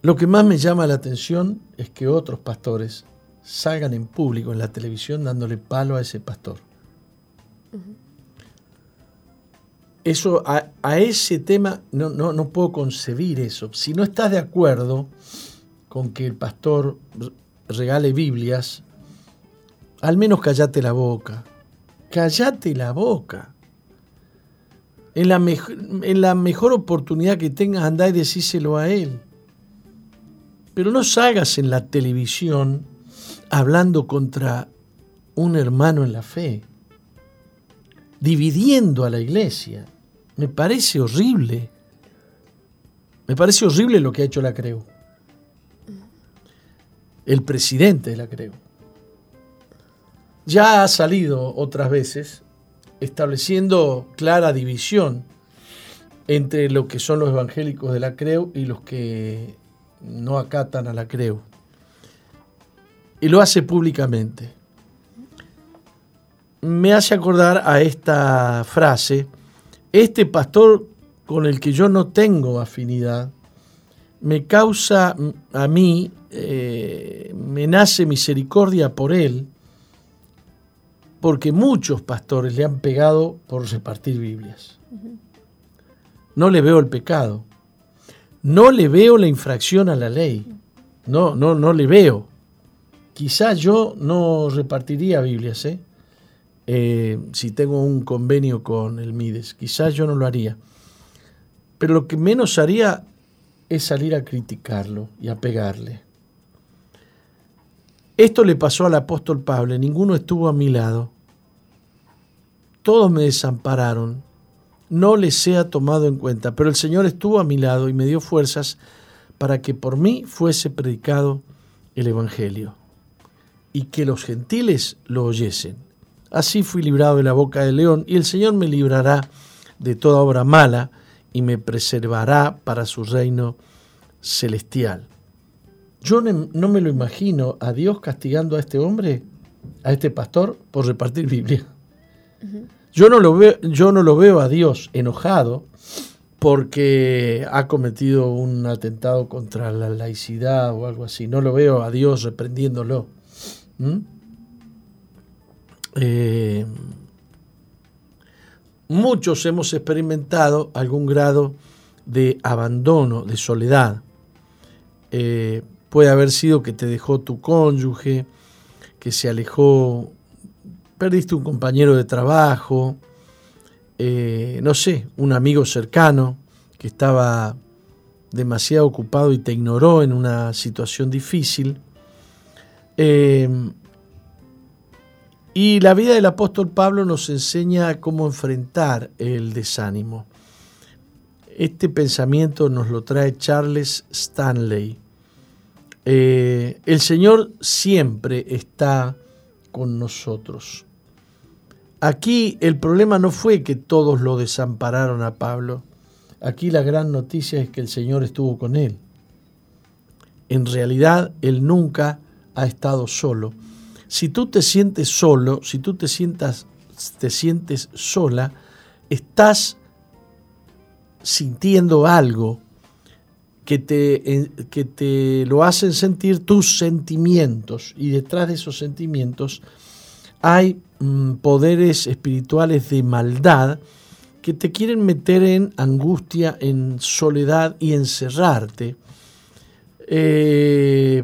Lo que más me llama la atención es que otros pastores salgan en público en la televisión dándole palo a ese pastor. Eso, a, ese tema no, no, no, puedo concebir eso. Si no estás de acuerdo con que el pastor regale Biblias, al menos callate la boca. Callate la boca. En la, en la mejor oportunidad que tengas, andá y decíselo a él. Pero no salgas en la televisión hablando contra un hermano en la fe, dividiendo a la iglesia. Me parece horrible. Me parece horrible lo que ha hecho la Creu. El presidente de la Creu. Ya ha salido otras veces estableciendo clara división entre lo que son los evangélicos de la Creu y los que no acatan a la Creu. Y lo hace públicamente. Me hace acordar a esta frase, este pastor con el que yo no tengo afinidad, me causa a mí, eh, me nace misericordia por él, porque muchos pastores le han pegado por repartir Biblias. No le veo el pecado. No le veo la infracción a la ley. No, no, no le veo. Quizás yo no repartiría Biblias, ¿eh? ¿eh? si tengo un convenio con el Mides. Quizás yo no lo haría. Pero lo que menos haría es salir a criticarlo y a pegarle. Esto le pasó al apóstol Pablo, ninguno estuvo a mi lado. Todos me desampararon, no les sea tomado en cuenta, pero el Señor estuvo a mi lado y me dio fuerzas para que por mí fuese predicado el Evangelio y que los gentiles lo oyesen. Así fui librado de la boca del león y el Señor me librará de toda obra mala y me preservará para su reino celestial. Yo no me lo imagino a Dios castigando a este hombre, a este pastor, por repartir Biblia. Yo no, lo veo, yo no lo veo a Dios enojado porque ha cometido un atentado contra la laicidad o algo así. No lo veo a Dios reprendiéndolo. ¿Mm? Eh, muchos hemos experimentado algún grado de abandono, de soledad. Eh, puede haber sido que te dejó tu cónyuge, que se alejó perdiste un compañero de trabajo, eh, no sé, un amigo cercano que estaba demasiado ocupado y te ignoró en una situación difícil. Eh, y la vida del apóstol Pablo nos enseña cómo enfrentar el desánimo. Este pensamiento nos lo trae Charles Stanley. Eh, el Señor siempre está con nosotros. Aquí el problema no fue que todos lo desampararon a Pablo. Aquí la gran noticia es que el Señor estuvo con él. En realidad, él nunca ha estado solo. Si tú te sientes solo, si tú te sientas te sientes sola, estás sintiendo algo que te, que te lo hacen sentir tus sentimientos y detrás de esos sentimientos hay mm, poderes espirituales de maldad que te quieren meter en angustia, en soledad y encerrarte. Eh,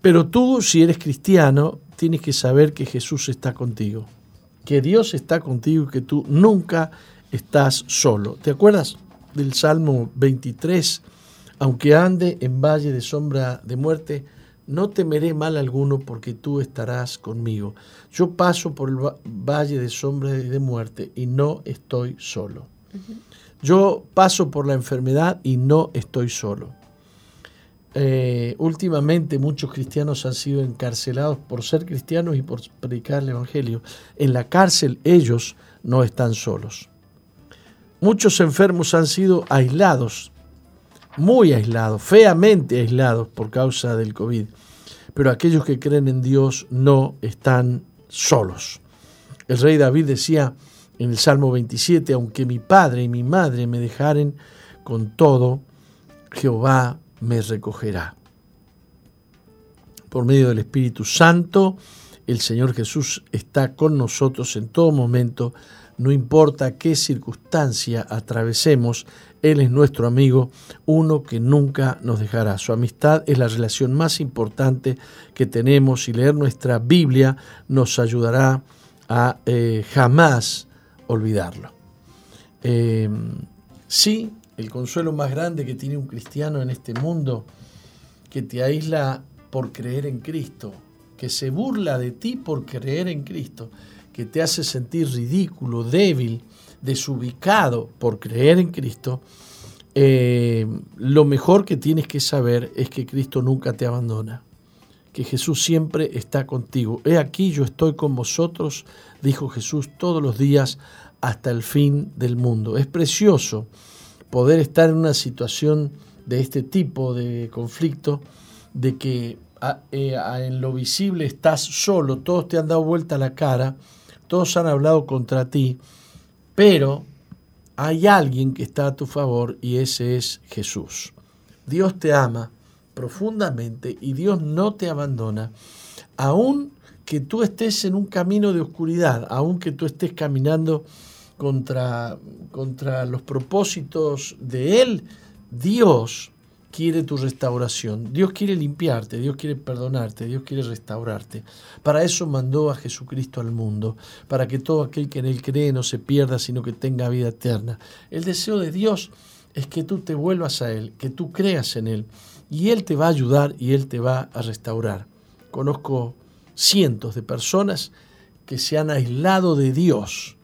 pero tú, si eres cristiano, tienes que saber que Jesús está contigo, que Dios está contigo y que tú nunca estás solo. ¿Te acuerdas del Salmo 23? Aunque ande en valle de sombra de muerte, no temeré mal alguno porque tú estarás conmigo. Yo paso por el valle de sombra de muerte y no estoy solo. Yo paso por la enfermedad y no estoy solo. Eh, últimamente muchos cristianos han sido encarcelados por ser cristianos y por predicar el Evangelio. En la cárcel ellos no están solos. Muchos enfermos han sido aislados, muy aislados, feamente aislados por causa del COVID. Pero aquellos que creen en Dios no están solos. El rey David decía en el Salmo 27, aunque mi padre y mi madre me dejaren con todo, Jehová me recogerá. Por medio del Espíritu Santo, el Señor Jesús está con nosotros en todo momento, no importa qué circunstancia atravesemos, Él es nuestro amigo, uno que nunca nos dejará. Su amistad es la relación más importante que tenemos y leer nuestra Biblia nos ayudará a eh, jamás olvidarlo. Eh, sí, el consuelo más grande que tiene un cristiano en este mundo, que te aísla por creer en Cristo, que se burla de ti por creer en Cristo, que te hace sentir ridículo, débil, desubicado por creer en Cristo, eh, lo mejor que tienes que saber es que Cristo nunca te abandona, que Jesús siempre está contigo. He aquí yo estoy con vosotros, dijo Jesús, todos los días hasta el fin del mundo. Es precioso poder estar en una situación de este tipo de conflicto, de que eh, en lo visible estás solo, todos te han dado vuelta la cara, todos han hablado contra ti, pero hay alguien que está a tu favor y ese es Jesús. Dios te ama profundamente y Dios no te abandona, aun que tú estés en un camino de oscuridad, aun que tú estés caminando contra, contra los propósitos de Él, Dios quiere tu restauración, Dios quiere limpiarte, Dios quiere perdonarte, Dios quiere restaurarte. Para eso mandó a Jesucristo al mundo, para que todo aquel que en Él cree no se pierda, sino que tenga vida eterna. El deseo de Dios es que tú te vuelvas a Él, que tú creas en Él, y Él te va a ayudar y Él te va a restaurar. Conozco cientos de personas que se han aislado de Dios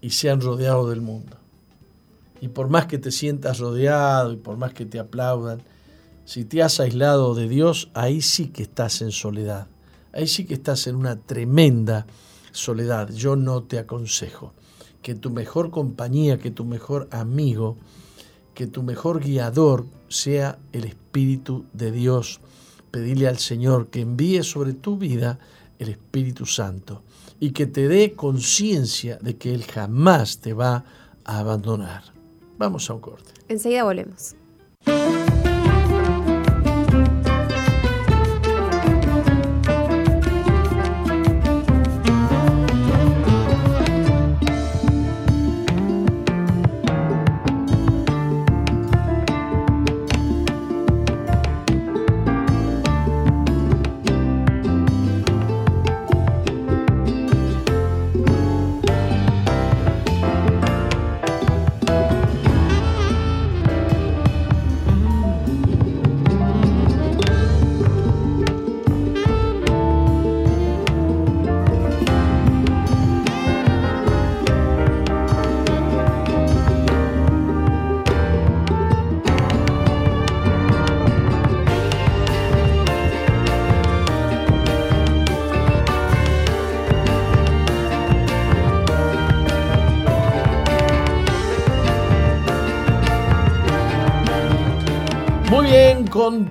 y se han rodeado del mundo. Y por más que te sientas rodeado y por más que te aplaudan, si te has aislado de Dios, ahí sí que estás en soledad. Ahí sí que estás en una tremenda soledad. Yo no te aconsejo que tu mejor compañía, que tu mejor amigo, que tu mejor guiador sea el Espíritu de Dios. Pedile al Señor que envíe sobre tu vida el Espíritu Santo y que te dé conciencia de que Él jamás te va a abandonar. Vamos a un corte. Enseguida volvemos.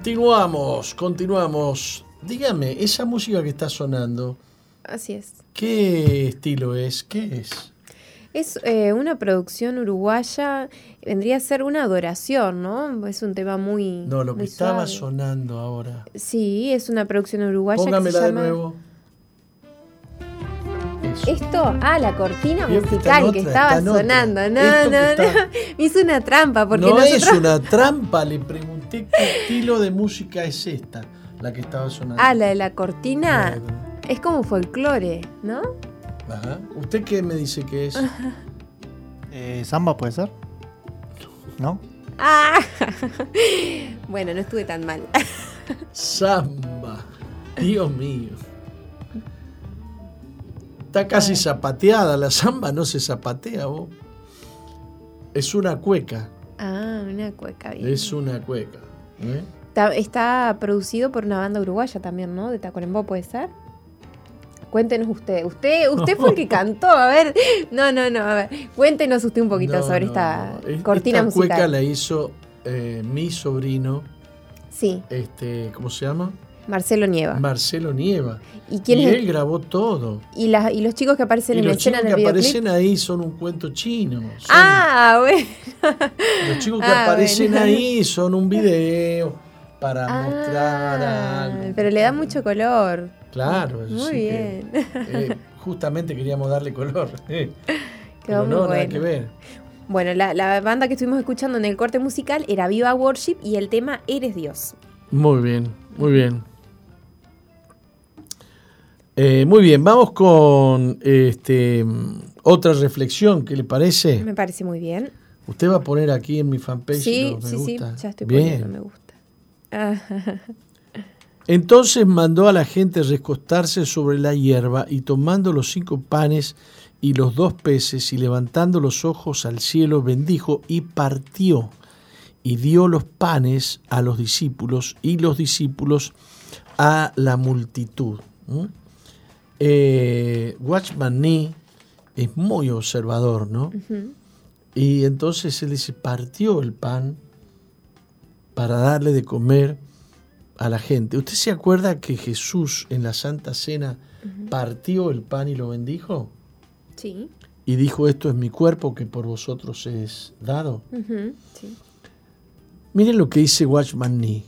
Continuamos, continuamos. Dígame, esa música que está sonando. Así es. ¿Qué estilo es? ¿Qué es? Es eh, una producción uruguaya, vendría a ser una adoración, ¿no? Es un tema muy. No, lo que estaba sonando ahora. Sí, es una producción uruguaya. Póngamela de nuevo. Esto, ah, la cortina musical que estaba sonando. No, no, no. Me hizo una trampa porque no nosotros. es una trampa, le pregunté qué estilo de música es esta, la que estaba sonando. Ah, la de la cortina es como folclore, ¿no? Ajá. ¿Usted qué me dice que es? Eh, ¿Samba puede ser? ¿No? Ah. bueno, no estuve tan mal. Samba. Dios mío. Está casi zapateada. La samba no se zapatea, vos. Es una cueca. Ah, una cueca bien. Es una cueca. ¿eh? Está, está producido por una banda uruguaya también, ¿no? De Tacuarembó, ¿puede ser? Cuéntenos usted. Usted, usted fue el que cantó. A ver. No, no, no. A ver. Cuéntenos usted un poquito No, sobre no, esta no. Cortina esta musical. cueca la hizo eh, mi sobrino, Sí, este, ¿cómo se llama? Marcelo Nieva. Marcelo Nieva. ¿Y quién y él grabó todo. Y, las- y los chicos que aparecen Y en la escena chicos que aparecen ahí son un cuento chino. Son- Ah, bueno. Los chicos que Ah, aparecen bueno. ahí son un video para mostrar Ah, algo. pero le da mucho color. Claro, Muy que, bien. eh, justamente queríamos darle color. eh. Quedó Pero muy no, nada bueno. que ver. Bueno, la, la banda que estuvimos escuchando en el corte musical era Viva Worship y el tema Eres Dios. Muy bien, muy bien. Eh, muy bien, vamos con este otra reflexión, ¿qué le parece? Me parece muy bien. Usted va a poner aquí en mi fanpage Sí, me sí, sí, ya estoy Bien. poniendo me gusta. Ah, Entonces mandó a la gente recostarse sobre la hierba y tomando los cinco panes y los dos peces y levantando los ojos al cielo bendijo y partió y dio los panes a los discípulos y los discípulos a la multitud. ¿Mm? Eh, Watchman Nee es muy observador, ¿no? Y entonces él dice, partió el pan para darle de comer a la gente. ¿Usted se acuerda que Jesús en la Santa Cena partió el pan y lo bendijo? Sí. Y dijo, esto es mi cuerpo que por vosotros es dado. sí. Miren lo que dice Watchman Nee.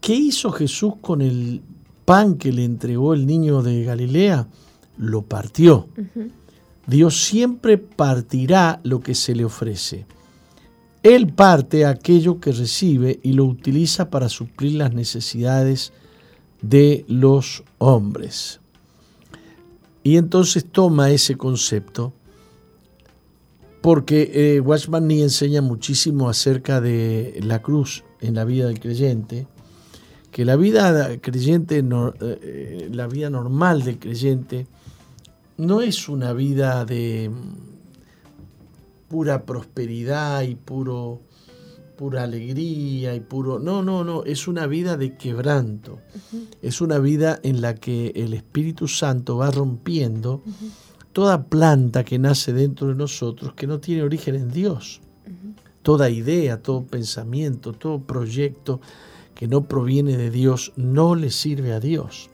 ¿Qué hizo Jesús con el pan que le entregó el niño de Galilea? Lo partió. Dios siempre partirá lo que se le ofrece. Él parte aquello que recibe y lo utiliza para suplir las necesidades de los hombres. Y entonces toma ese concepto porque eh, Watchman Nee enseña muchísimo acerca de la cruz en la vida del creyente, que la vida creyente, no- eh, la vida normal del creyente, no es una vida de mm, pura prosperidad y puro pura alegría y puro no no no es una vida de quebranto. Es una vida en la que el Espíritu Santo va rompiendo toda planta que nace dentro de nosotros que no tiene origen en Dios. Toda idea todo pensamiento todo proyecto que no proviene de Dios no le sirve a Dios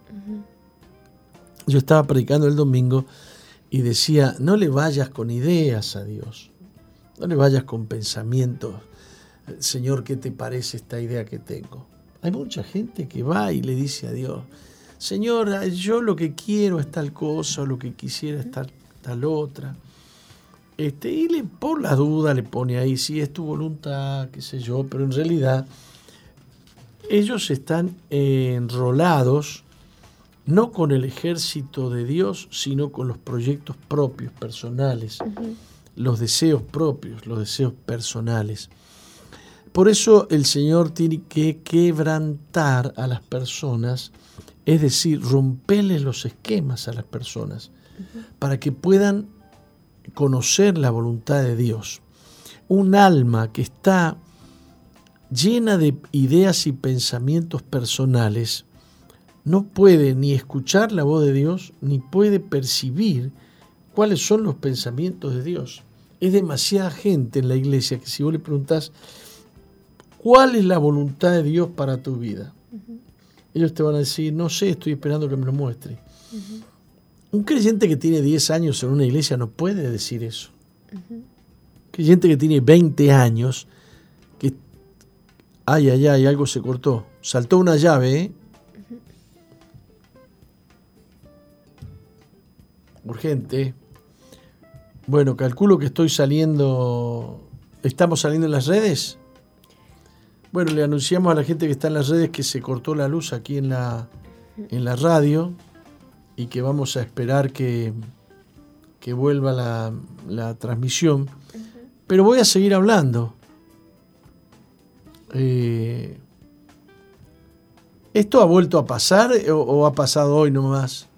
yo estaba predicando el domingo y decía, no le vayas con ideas a Dios, no le vayas con pensamientos, Señor, ¿qué te parece esta idea que tengo? Hay mucha gente que va y le dice a Dios, Señor, yo lo que quiero es tal cosa, lo que quisiera es tal, tal otra. Este, y le, por la duda le pone ahí, si es tu voluntad, qué sé yo, pero en realidad ellos están enrolados no con el ejército de Dios, sino con los proyectos propios, personales, los deseos propios, los deseos personales. Por eso el Señor tiene que quebrantar a las personas, es decir, romperles los esquemas a las personas, para que puedan conocer la voluntad de Dios. Un alma que está llena de ideas y pensamientos personales, no puede ni escuchar la voz de Dios, ni puede percibir cuáles son los pensamientos de Dios. Es demasiada gente en la iglesia que si vos le preguntás, ¿cuál es la voluntad de Dios para tu vida? Ellos te van a decir, no sé, estoy esperando que me lo muestre. Un creyente que tiene 10 años en una iglesia no puede decir eso. Un creyente que tiene 20 años, ay, ay, ay, algo se cortó. Saltó una llave, ¿eh? Urgente. Bueno, calculo que estoy saliendo. ¿Estamos saliendo en las redes? Bueno, le anunciamos a la gente que está en las redes que se cortó la luz aquí en la, en la radio y que vamos a esperar que, que vuelva la, la transmisión. Pero voy a seguir hablando. Eh, ¿Esto ha vuelto a pasar o, o ha pasado hoy nomás?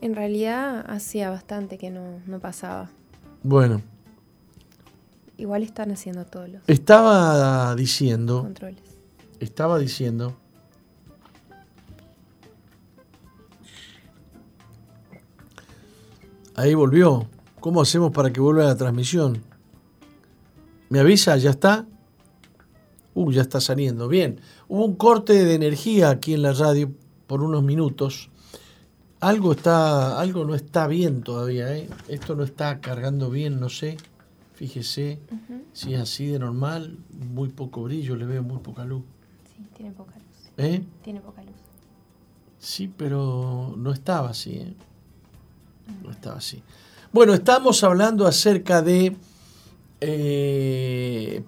En realidad hacía bastante que no, no pasaba. Bueno, Igual están haciendo todos los estaba diciendo, controles. estaba diciendo Ahí volvió. ¿Cómo hacemos para que vuelva la transmisión? ¿Me avisa? ¿Ya está? Uh, ya está saliendo. Bien. Hubo un corte de energía aquí en la radio por unos minutos. Algo está, algo no está bien todavía, ¿eh? Esto no está cargando bien, no sé. Fíjese, si es así de normal, muy poco brillo, le veo muy poca luz. Sí, tiene poca luz. ¿Eh? Tiene poca luz. Sí, pero no estaba así. ¿eh? No estaba así. Bueno, estamos hablando acerca de, eh,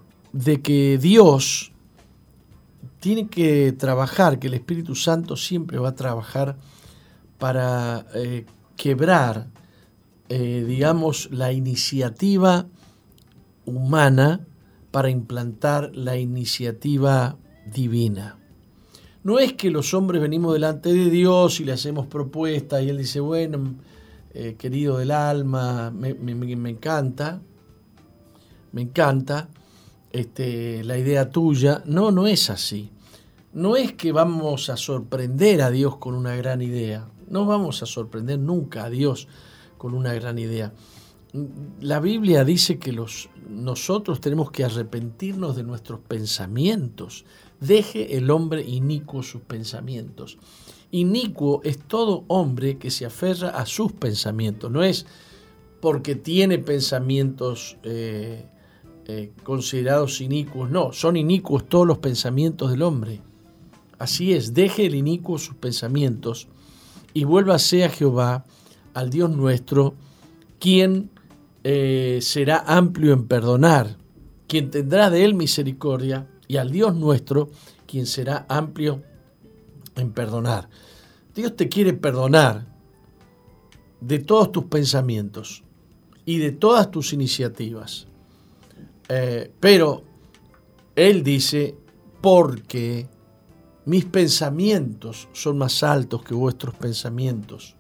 de que Dios tiene que trabajar, que el Espíritu Santo siempre va a trabajar para eh, quebrar, eh, digamos, la iniciativa humana para implantar la iniciativa divina. No es que los hombres venimos delante de Dios y le hacemos propuestas y Él dice, bueno, eh, querido del alma, me, me- encanta, me encanta este, la idea tuya. No, no es así. No es que vamos a sorprender a Dios con una gran idea. No vamos a sorprender nunca a Dios con una gran idea. La Biblia dice que los, nosotros tenemos que arrepentirnos de nuestros pensamientos. Deje el hombre inicuo sus pensamientos. Inicuo es todo hombre que se aferra a sus pensamientos. No es porque tiene pensamientos eh, eh, considerados inicuos. No, son inicuos todos los pensamientos del hombre. Así es, deje el inicuo sus pensamientos y vuélvase a Jehová, al Dios nuestro, quien eh, será amplio en perdonar, quien tendrá de él misericordia, y al Dios nuestro, quien será amplio en perdonar. Dios te quiere perdonar de todos tus pensamientos y de todas tus iniciativas. Eh, pero Él dice, porque mis pensamientos son más altos que vuestros pensamientos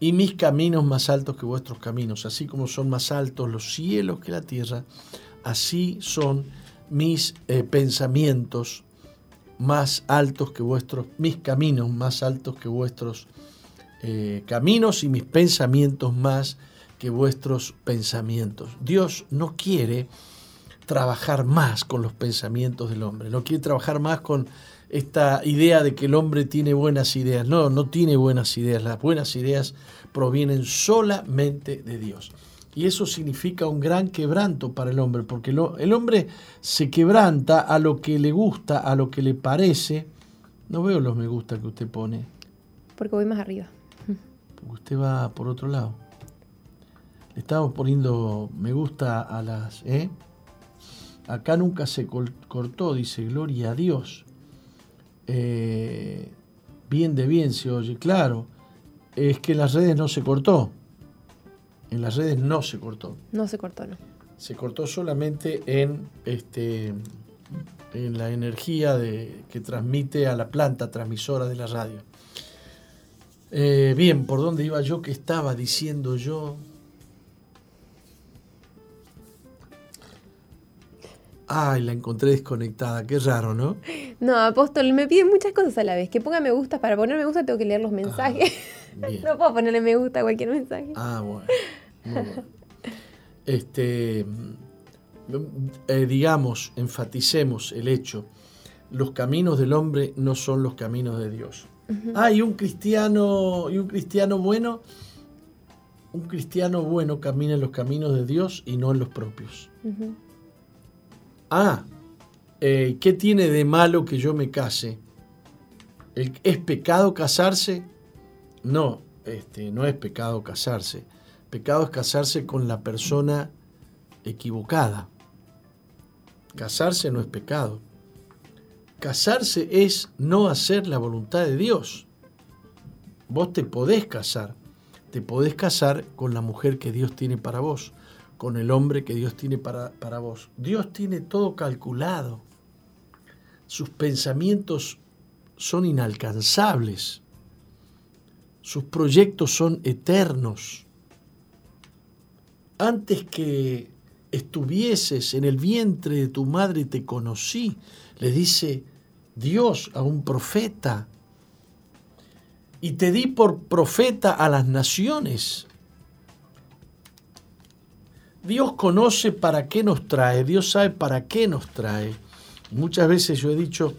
y mis caminos más altos que vuestros caminos, así como son más altos los cielos que la tierra, así son mis eh, pensamientos más altos que vuestros, mis caminos más altos que vuestros eh, caminos y mis pensamientos más que vuestros pensamientos. Dios no quiere trabajar más con los pensamientos del hombre, no quiere trabajar más con esta idea de que el hombre tiene buenas ideas. No, no tiene buenas ideas. Las buenas ideas provienen solamente de Dios. Y eso significa un gran quebranto para el hombre, porque el hombre se quebranta a lo que le gusta, a lo que le parece. No veo los me gusta que usted pone, Porque voy más arriba. porque usted va por otro lado. Estamos poniendo me gusta a las... ¿eh? Acá nunca se cortó, dice Gloria a Dios. Eh, bien de bien se oye, claro. Es que en las redes no se cortó. En las redes no se cortó. No se cortó, no. Se cortó solamente en este en la energía de, que transmite a la planta transmisora de la radio. Eh, bien, ¿por dónde iba yo? ¿Qué estaba diciendo yo? Ay, la encontré desconectada, qué raro, ¿no? No, apóstol, me piden muchas cosas a la vez. Que ponga me gusta. Para poner me gusta tengo que leer los mensajes. Bien. no puedo ponerle me gusta a cualquier mensaje. Ah, bueno. Muy bueno. Este, mm, eh, digamos, enfaticemos el hecho. Los caminos del hombre no son los caminos de Dios. Ah, y un cristiano, y un cristiano bueno, un cristiano bueno camina en los caminos de Dios y no en los propios. Ujú. Ah, eh, ¿qué tiene de malo que yo me case? ¿El- ¿Es pecado casarse? No, este, no es pecado casarse. Pecado es casarse con la persona equivocada. Casarse no es pecado. Casarse es no hacer la voluntad de Dios. Vos te podés casar. Te podés casar con la mujer que Dios tiene para vos, con el hombre que Dios tiene para, para vos. Dios tiene todo calculado. Sus pensamientos son inalcanzables. Sus proyectos son eternos. Antes que estuvieses en el vientre de tu madre te conocí, le dice Dios a un profeta. Y te di por profeta a las naciones. Dios conoce para qué nos trae, Dios sabe para qué nos trae. Muchas veces yo he dicho,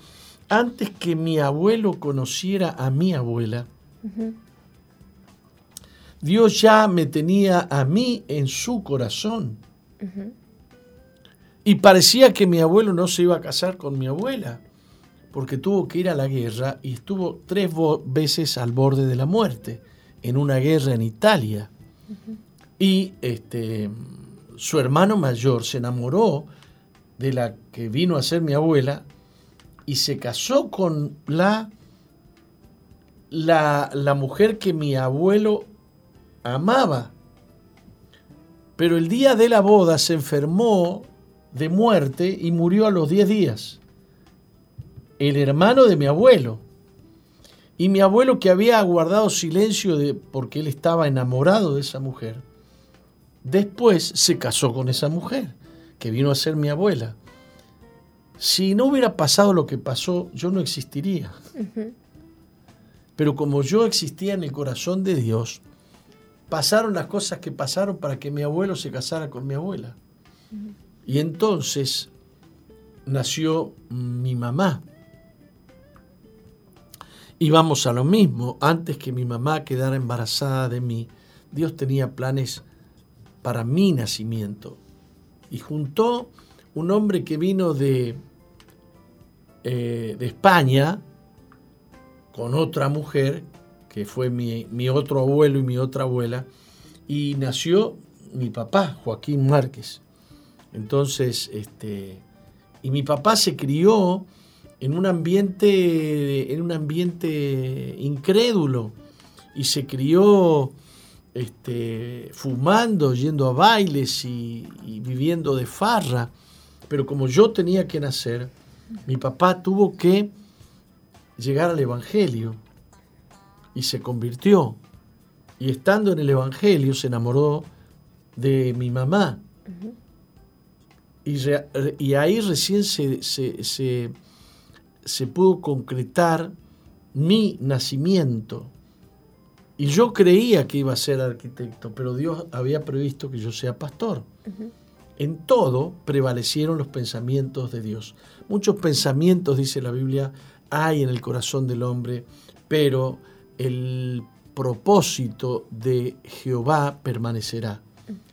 antes que mi abuelo conociera a mi abuela, Dios ya me tenía a mí en su corazón. Y parecía que mi abuelo no se iba a casar con mi abuela, porque tuvo que ir a la guerra y estuvo tres veces al borde de la muerte, en una guerra en Italia. Y este, su hermano mayor se enamoró de la que vino a ser mi abuela y se casó con la, la, la mujer que mi abuelo amaba. Pero el día de la boda se enfermó de muerte y murió a los 10 días. El hermano de mi abuelo. Y mi abuelo que había guardado silencio de, porque él estaba enamorado de esa mujer, después se casó con esa mujer, que vino a ser mi abuela. Si no hubiera pasado lo que pasó, yo no existiría. Pero como yo existía en el corazón de Dios, pasaron las cosas que pasaron para que mi abuelo se casara con mi abuela. Y entonces nació mi mamá. Y vamos a lo mismo, antes que mi mamá quedara embarazada de mí, Dios tenía planes para mi nacimiento. Y juntó un hombre que vino de, eh, de España con otra mujer que fue mi, otro abuelo y mi otra abuela, y nació mi papá, Joaquín Márquez. Entonces, este, y mi papá se crió en un ambiente, en un ambiente incrédulo, y se crió este, fumando, yendo a bailes y, y viviendo de farra. Pero como yo tenía que nacer, mi papá tuvo que llegar al Evangelio y se convirtió. Y estando en el Evangelio se enamoró de mi mamá. y, ahí recién se, se, pudo concretar mi nacimiento. Y yo creía que iba a ser arquitecto, pero Dios había previsto que yo sea pastor. En todo prevalecieron los pensamientos de Dios. Muchos pensamientos, dice la Biblia, hay en el corazón del hombre, pero el propósito de Jehová permanecerá.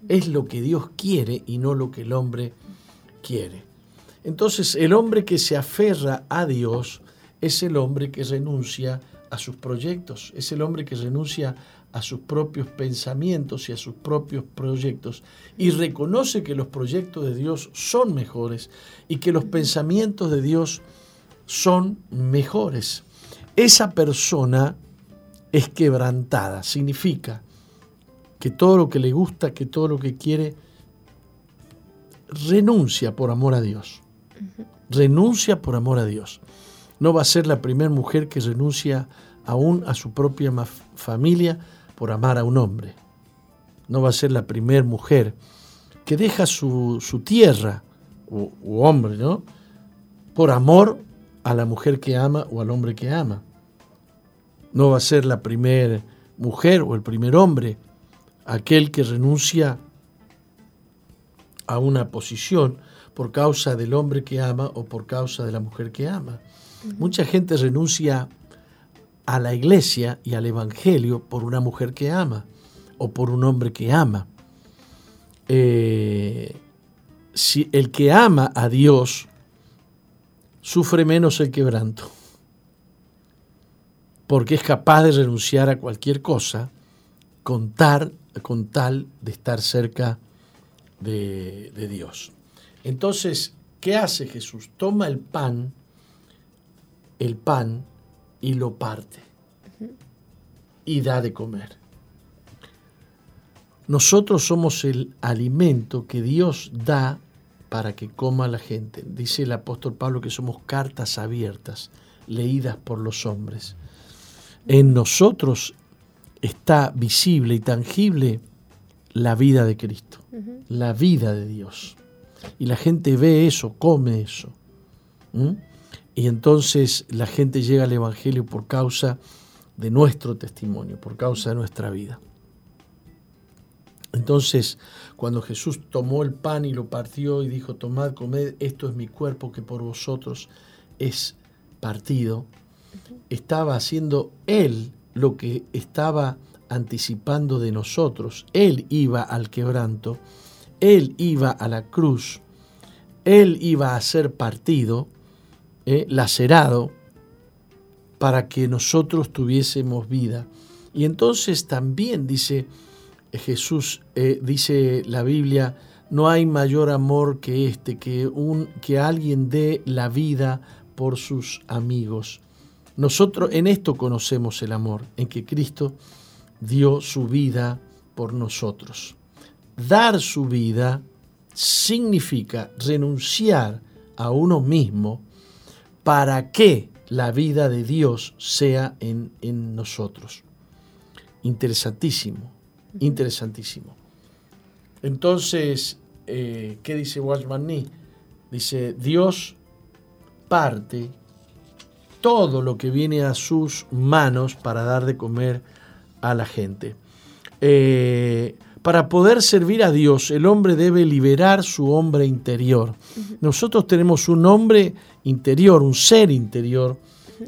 Es lo que Dios quiere y no lo que el hombre quiere. Entonces el hombre que se aferra a Dios es el hombre que renuncia a sus proyectos, es el hombre que renuncia a sus propios pensamientos y a sus propios proyectos y reconoce que los proyectos de Dios son mejores y que los pensamientos de Dios son mejores. Esa persona es quebrantada. Significa que todo lo que le gusta, que todo lo que quiere, renuncia por amor a Dios. Renuncia por amor a Dios. No va a ser la primera mujer que renuncia aún a su propia familia por amar a un hombre. No va a ser la primera mujer que deja su, tierra, u, u hombre, ¿no? Por amor a la mujer que ama o al hombre que ama no va a ser la primera mujer o el primer hombre, aquel que renuncia a una posición por causa del hombre que ama o por causa de la mujer que ama. Mucha gente renuncia a la iglesia y al evangelio por una mujer que ama o por un hombre que ama. Eh, si el que ama a Dios sufre menos el quebranto porque es capaz de renunciar a cualquier cosa, con tal de estar cerca de Dios. Entonces, ¿qué hace Jesús? Toma el pan, el pan, y lo parte y da de comer. Nosotros somos el alimento que Dios da para que coma la gente. Dice el apóstol Pablo que somos cartas abiertas, leídas por los hombres. En nosotros está visible y tangible la vida de Cristo, la vida de Dios. Y la gente ve eso, come eso. Y entonces la gente llega al Evangelio por causa de nuestro testimonio, por causa de nuestra vida. Entonces, cuando Jesús tomó el pan y lo partió y dijo, tomad, comed, esto es mi cuerpo que por vosotros es partido, estaba haciendo Él lo que estaba anticipando de nosotros. Él iba al quebranto, Él iba a la cruz, Él iba a ser partido, lacerado, para que nosotros tuviésemos vida. Y entonces también dice Jesús, eh, dice la Biblia, no hay mayor amor que este, que, un, que alguien dé la vida por sus amigos. Nosotros en esto conocemos el amor, en que Cristo dio su vida por nosotros. Dar su vida significa renunciar a uno mismo para que la vida de Dios sea en, nosotros. Interesantísimo, interesantísimo. Entonces, eh, ¿qué dice Watchman Nee? Dice, Dios parte todo lo que viene a sus manos para dar de comer a la gente. Eh, para poder servir a Dios, el hombre debe liberar su hombre interior. Nosotros tenemos un hombre interior, un ser interior,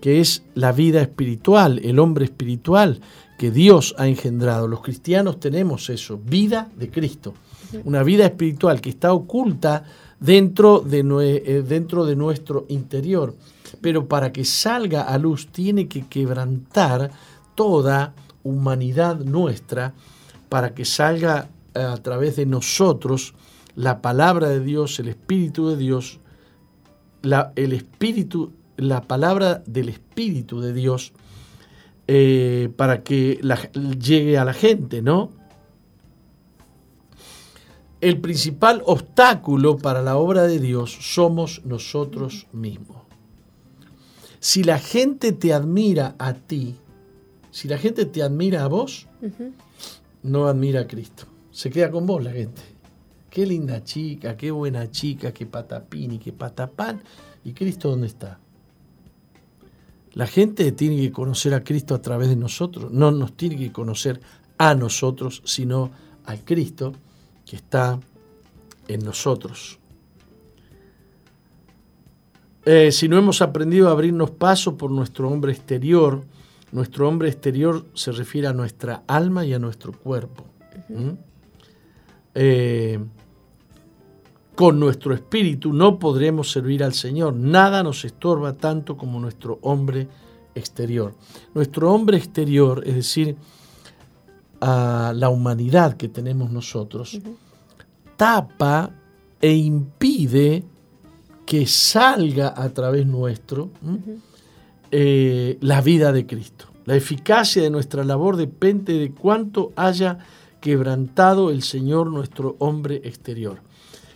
que es la vida espiritual, el hombre espiritual que Dios ha engendrado. Los cristianos tenemos eso, vida de Cristo, una vida espiritual que está oculta dentro de, eh, dentro de nuestro interior. Pero para que salga a luz tiene que quebrantar toda humanidad nuestra para que salga eh, a través de nosotros la palabra de Dios, el Espíritu de Dios, la, el Espíritu, la palabra del Espíritu de Dios, eh, para que llegue a la gente, ¿no? El principal obstáculo para la obra de Dios somos nosotros mismos. Si la gente te admira a ti, si la gente te admira a vos, no admira a Cristo. Se queda con vos la gente. Qué linda chica, qué buena chica, qué patapini, qué patapán. ¿Y Cristo dónde está? La gente tiene que conocer a Cristo a través de nosotros. No nos tiene que conocer a nosotros, sino al Cristo que está en nosotros. Eh, si no hemos aprendido a abrirnos paso por nuestro hombre exterior, nuestro hombre exterior se refiere a nuestra alma y a nuestro cuerpo. Eh, con nuestro espíritu no podremos servir al Señor. Nada nos estorba tanto como nuestro hombre exterior. Nuestro hombre exterior, es decir, a la humanidad que tenemos nosotros, tapa e impide que salga a través nuestro eh, la vida de Cristo. La eficacia de nuestra labor depende de cuánto haya quebrantado el Señor nuestro hombre exterior.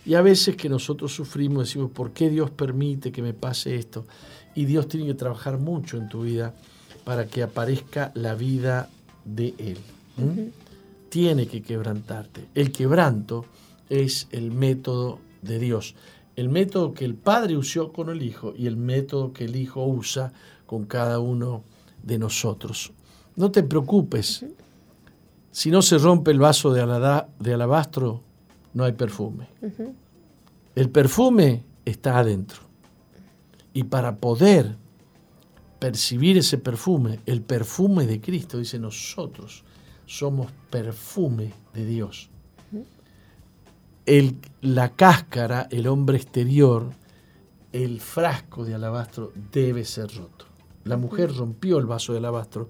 Y a veces que nosotros sufrimos decimos, ¿por qué Dios permite que me pase esto? Y Dios tiene que trabajar mucho en tu vida para que aparezca la vida de Él. Tiene que quebrantarte. El quebranto es el método de Dios. El método que el Padre usó con el Hijo y el método que el Hijo usa con cada uno de nosotros. No te preocupes. Si no se rompe el vaso de, alabastro, no hay perfume. El perfume está adentro. Y para poder percibir ese perfume, el perfume de Cristo, dice nosotros somos perfume de Dios. El, la cáscara, el hombre exterior, el frasco de alabastro debe ser roto. La mujer rompió el vaso de alabastro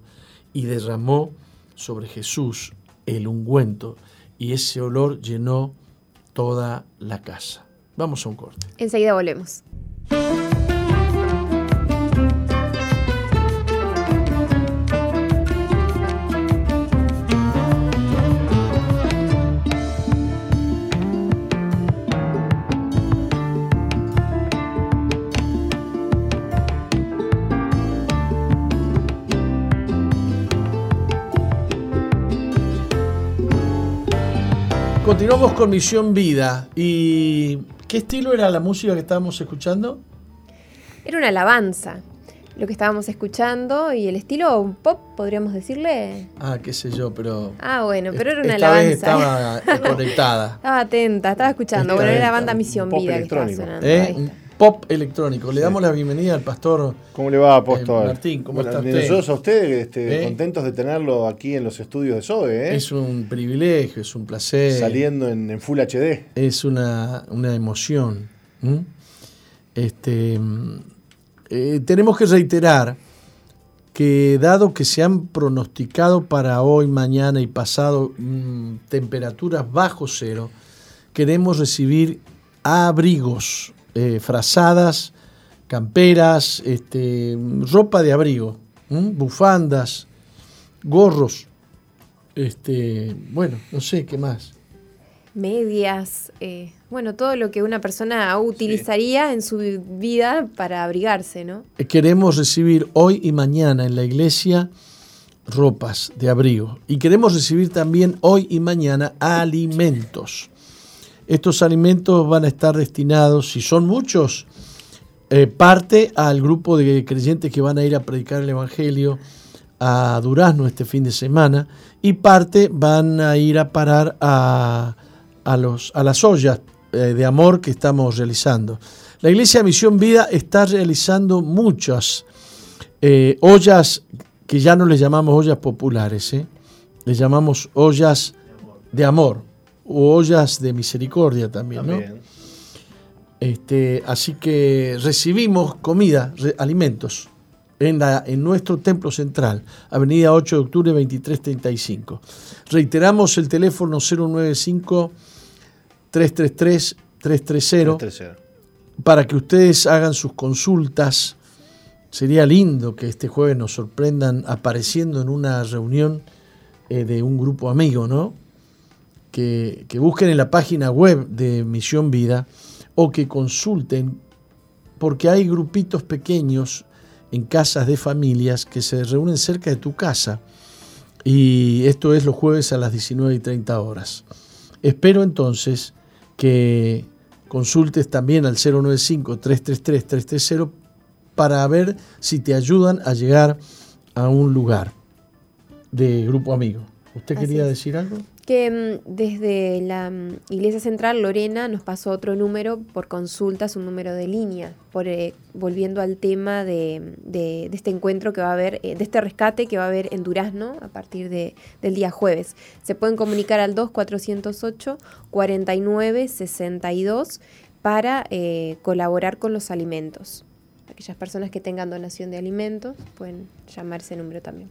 y derramó sobre Jesús el ungüento y ese olor llenó toda la casa. Vamos a un corte. Enseguida volvemos. Continuamos con Misión Vida. ¿Y qué estilo era la música que estábamos escuchando? Era una alabanza lo que estábamos escuchando y el estilo un pop, podríamos decirle. Ah, qué sé yo, pero. Ah, bueno, pero era una esta alabanza. Vez estaba conectada. estaba atenta, estaba escuchando. Esta bueno, era la banda Misión Vida que estaba sonando. ¿Eh? Ahí Un está. Pop electrónico. Le damos la bienvenida al pastor. ¿Cómo le va, apóstol? Eh, Martín, ¿cómo está usted? Nosotros a usted, este, ¿Eh? contentos de tenerlo aquí en los estudios de SOE, ¿eh? Es un privilegio, es un placer. saliendo en, en Full HD. es una, una emoción. Este, tenemos que reiterar que dado que se han pronosticado para hoy, mañana y pasado mm, temperaturas bajo cero, queremos recibir abrigos, eh, frazadas, camperas, este, ropa de abrigo, ¿m? bufandas, gorros, este, bueno, no sé qué más. Medias, eh, bueno, todo lo que una persona utilizaría en su vida para abrigarse, ¿no? queremos recibir hoy y mañana en la iglesia ropas de abrigo y queremos recibir también hoy y mañana alimentos. Estos alimentos van a estar destinados, si son muchos, eh, parte al grupo de creyentes que van a ir a predicar el Evangelio a Durazno este fin de semana y parte van a ir a parar a, los, a las ollas eh, de amor que estamos realizando. La Iglesia Misión Vida está realizando muchas eh, ollas que ya no les llamamos ollas populares, ¿eh? les llamamos ollas de amor ollas de misericordia también, ¿no? También. Este, así que recibimos comida, re- alimentos, en, la, en nuestro templo central, Avenida 8 de Octubre 2335. Reiteramos el teléfono 095 333 330 330. para que ustedes hagan sus consultas. Sería lindo que este jueves nos sorprendan apareciendo en una reunión eh, de un grupo amigo, ¿no? Que, que busquen en la página web de Misión Vida o que consulten, porque hay grupitos pequeños en casas de familias que se reúnen cerca de tu casa. Y esto es los jueves a las 19 y 30 horas. Espero entonces que consultes también al 095-333-330 para ver si te ayudan a llegar a un lugar de grupo amigo. ¿Usted Así quería decir algo? Que mm, desde la mm, Iglesia Central, Lorena nos pasó otro número por consultas, un número de línea, por, eh, volviendo al tema de, de- este encuentro que va a haber, eh, de este rescate que va a haber en Durazno a partir de- del día jueves. Se pueden comunicar al 2408 49 62 para eh, colaborar con los alimentos. Aquellas personas que tengan donación de alimentos pueden llamar ese número también.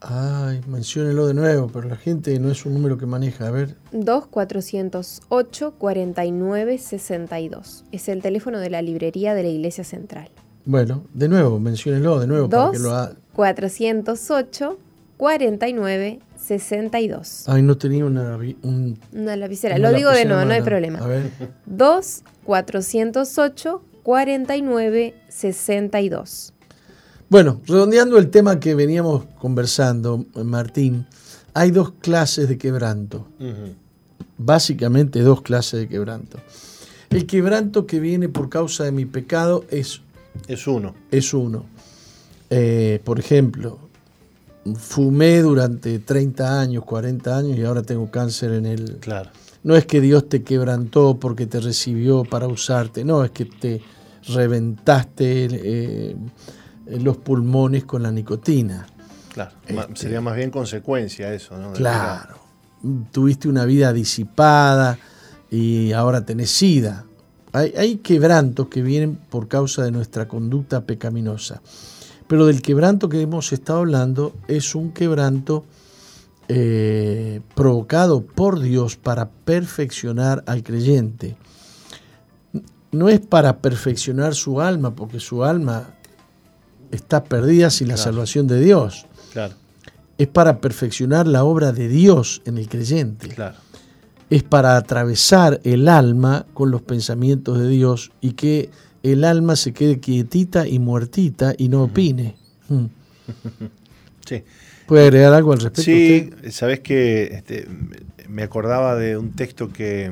Ay, menciónelo de nuevo, pero la gente no es un número que maneja. A ver, 2408 49 62. Es el teléfono de la librería de la Iglesia Central. bueno, de nuevo, menciónelo de nuevo para 2 que lo ha... 408 49 62. Ay, no tenía una... un- Una lapicera. una Lo digo de lapicera nuevo, en no hay problema. A ver, 2 408 49 62. Bueno, redondeando el tema que veníamos conversando, Martín, hay dos clases de quebranto. Básicamente dos clases de quebranto. El quebranto que viene por causa de mi pecado es, Es uno. es uno. Eh, por ejemplo, fumé durante 30 años, 40 años y ahora tengo cáncer en el... Claro. No es que Dios te quebrantó porque te recibió para usarte, no, es que te reventaste eh, los pulmones con la nicotina. Claro. Este- Sería más bien consecuencia eso, ¿no? Claro. Tuviste una vida disipada y ahora tenés sida. Hay, hay quebrantos que vienen por causa de nuestra conducta pecaminosa. Pero del quebranto que hemos estado hablando es un quebranto eh, provocado por Dios para perfeccionar al creyente. No es para perfeccionar su alma, porque su alma está perdida sin la Claro. salvación de Dios. Claro, Es para perfeccionar la obra de Dios en el creyente. claro. Es para atravesar el alma con los pensamientos de Dios y que el alma se quede quietita y muertita y no opine. Mm. Sí. ¿Puede agregar algo al respecto? Sí, usted? sabes que este, me acordaba de un texto que,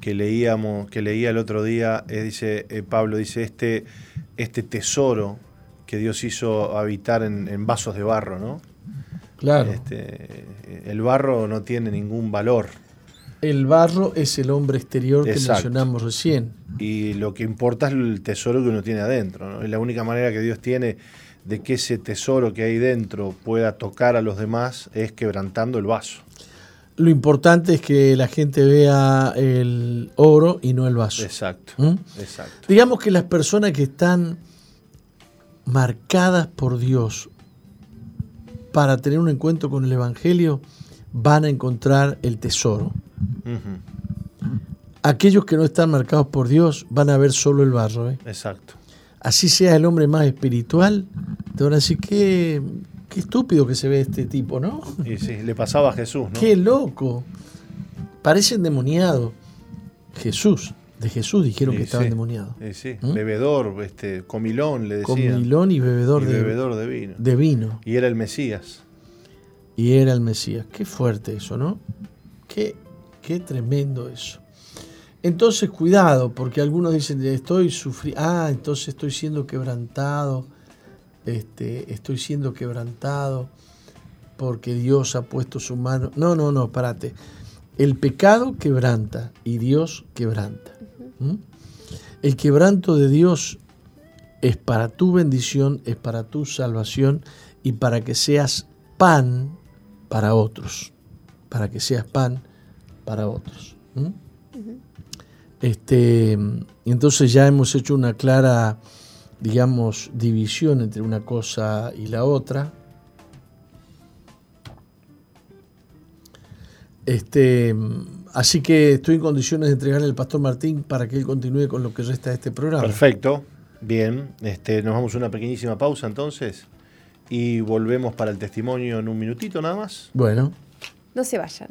que leíamos, que leía el otro día, eh, dice eh, Pablo, dice este, este tesoro que Dios hizo habitar en, en vasos de barro, ¿no? Claro. Este, el barro no tiene ningún valor El barro es el hombre exterior que mencionamos recién. y lo que importa es el tesoro que uno tiene adentro. ¿no? Es la única manera que Dios tiene de que ese tesoro que hay dentro pueda tocar a los demás es quebrantando el vaso. Lo importante es que la gente vea el oro y no el vaso. Exacto, ¿Mm? exacto. Digamos que las personas que están marcadas por Dios para tener un encuentro con el Evangelio van a encontrar el tesoro. Aquellos que no están marcados por Dios van a ver solo el barro. ¿eh? Exacto. Así sea el hombre más espiritual, te van a decir, qué, qué estúpido que se ve este tipo, ¿no? Y sí, le pasaba a Jesús, ¿no? Qué loco. Parece endemoniado. Jesús, de Jesús dijeron que estaba sí, endemoniado. y sí, ¿Mm? bebedor, este, comilón, le decían. milón y bebedor, y de, bebedor de vino. de vino. Y era el Mesías. Y era el Mesías. Qué fuerte eso, ¿no? Qué, qué tremendo eso. Entonces, cuidado, porque algunos dicen, estoy sufriendo, ah, entonces estoy siendo quebrantado, este, estoy siendo quebrantado porque Dios ha puesto su mano. No, no, no, párate. El pecado quebranta y Dios quebranta. ¿Mm? El quebranto de Dios es para tu bendición, es para tu salvación y para que seas pan para otros. Para que seas pan para otros. ¿Mm? Este, entonces ya hemos hecho una clara, digamos, división entre una cosa y la otra. Este, así que estoy en condiciones de entregarle al pastor Martín para que él continúe con lo que resta de este programa. Perfecto. Bien. Este, nos vamos a una pequeñísima pausa entonces. Y volvemos para el testimonio en un minutito nada más. Bueno, No se vayan.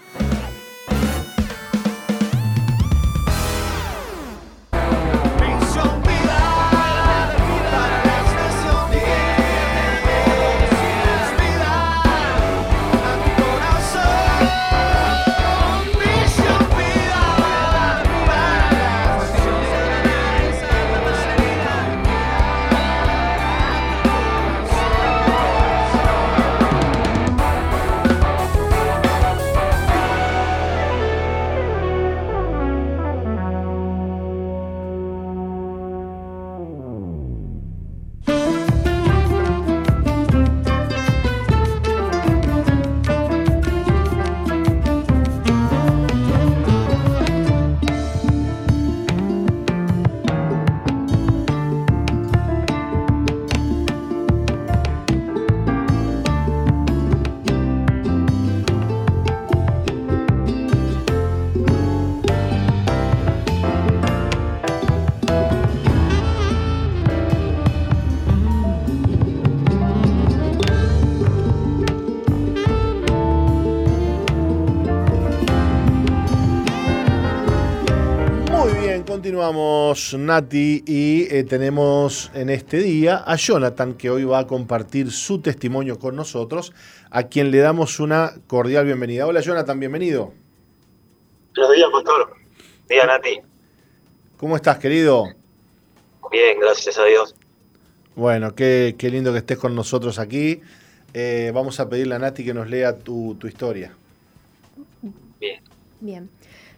Continuamos Nati y eh, tenemos en este día a Jonathan que hoy va a compartir su testimonio con nosotros, a quien le damos una cordial bienvenida. Hola Jonathan, bienvenido. Buenos días, pastor. Día, Nati. ¿Cómo estás, querido? Bien, gracias a Dios. Bueno, qué, qué lindo que estés con nosotros aquí. Eh, vamos a pedirle a Nati que nos lea tu, tu historia. Bien. Bien.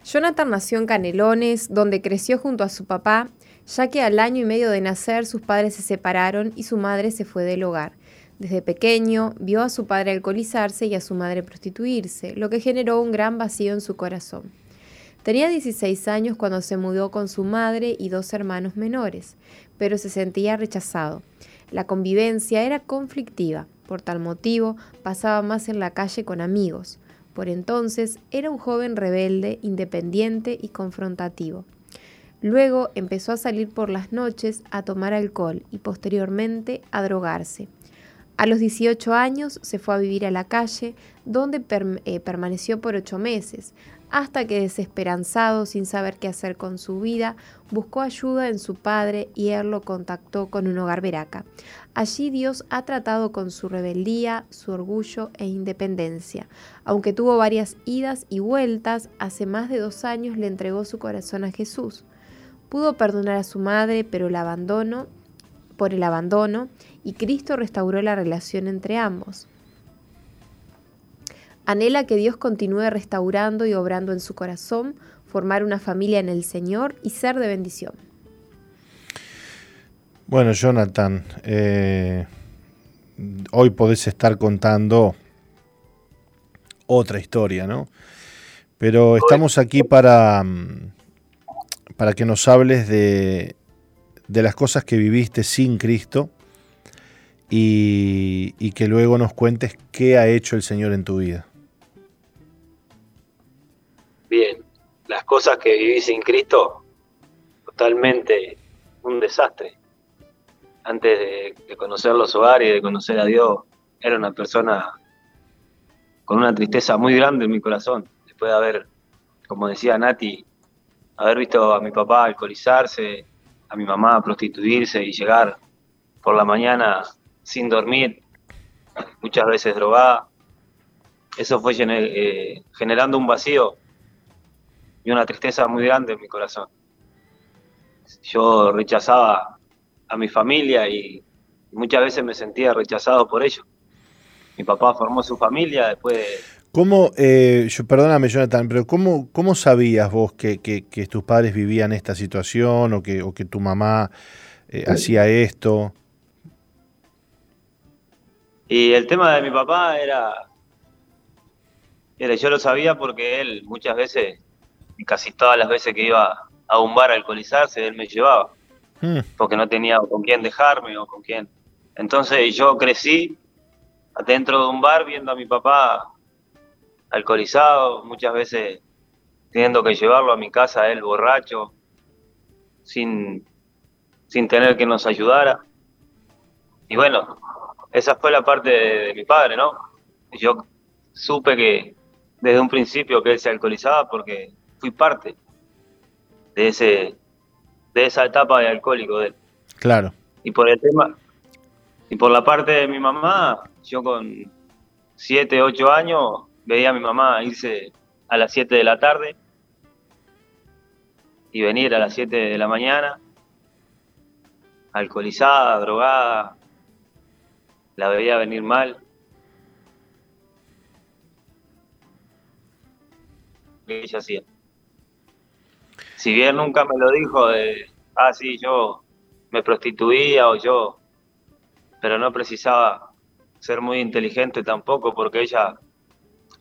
Jonathan nació en Canelones, donde creció junto a su papá, ya que al año y medio de nacer sus padres se separaron y su madre se fue del hogar. Desde pequeño vio a su padre alcoholizarse y a su madre prostituirse, lo que generó un gran vacío en su corazón. Tenía 16 años cuando se mudó con su madre y dos hermanos menores, pero se sentía rechazado. La convivencia era conflictiva, por tal motivo pasaba más en la calle con amigos. Por entonces era un joven rebelde, independiente y confrontativo. Luego empezó a salir por las noches a tomar alcohol y posteriormente a drogarse. A los 18 años se fue a vivir a la calle, donde eh, permaneció por ocho meses, hasta que desesperanzado, sin saber qué hacer con su vida, buscó ayuda en su padre y él lo contactó con un hogar veraca. Allí Dios ha tratado con su rebeldía, su orgullo e independencia. Aunque tuvo varias idas y vueltas, hace más de dos años le entregó su corazón a Jesús. Pudo perdonar a su madre, pero el abandono, por el abandono, y Cristo restauró la relación entre ambos. Anhela que Dios continúe restaurando y obrando en su corazón, formar una familia en el Señor y ser de bendición. Bueno, Jonathan, eh, hoy podés estar contando otra historia, ¿no? Pero estamos aquí para, mm, para que nos hables de, de las cosas que viviste sin Cristo y, y que luego nos cuentes qué ha hecho el Señor en tu vida. Las cosas que viví sin Cristo, totalmente un desastre. Antes de, de conocer los hogares y de conocer a Dios, era una persona con una tristeza muy grande en mi corazón. Después de haber, como decía Nati, haber visto a mi papá alcoholizarse, a mi mamá prostituirse y llegar por la mañana sin dormir, muchas veces drogada. Eso fue eh, generando un vacío y una tristeza muy grande en mi corazón. Yo rechazaba a mi familia y muchas veces me sentía rechazado por ellos. Mi papá formó su familia después de, ¿Cómo, eh, yo, perdóname Jonathan, pero ¿cómo, cómo sabías vos que, que- que tus padres vivían esta situación o que, o que tu mamá eh, hacía esto? Y el tema de mi papá era, era, yo lo sabía porque él muchas veces, y casi todas las veces que iba a un bar a alcoholizarse, él me llevaba, Hmm, porque no tenía con quién dejarme o con quién. Entonces yo crecí adentro de un bar viendo a mi papá alcoholizado, muchas veces teniendo que llevarlo a mi casa él borracho, sin, sin tener que nos ayudara. Y bueno, esa fue la parte de, de mi padre, ¿no? Yo supe que desde un principio que él se alcoholizaba porque fui parte de ese de esa etapa de alcohólico de él. claro. Y por el tema y por la parte de mi mamá, yo con 7, 8 años veía a mi mamá irse a las 7 de la tarde y venir a las 7 de la mañana alcoholizada, drogada, la veía venir mal. que ella hacía. Si bien nunca me lo dijo de, ah, sí, yo me prostituía o yo, pero no precisaba ser muy inteligente tampoco porque ella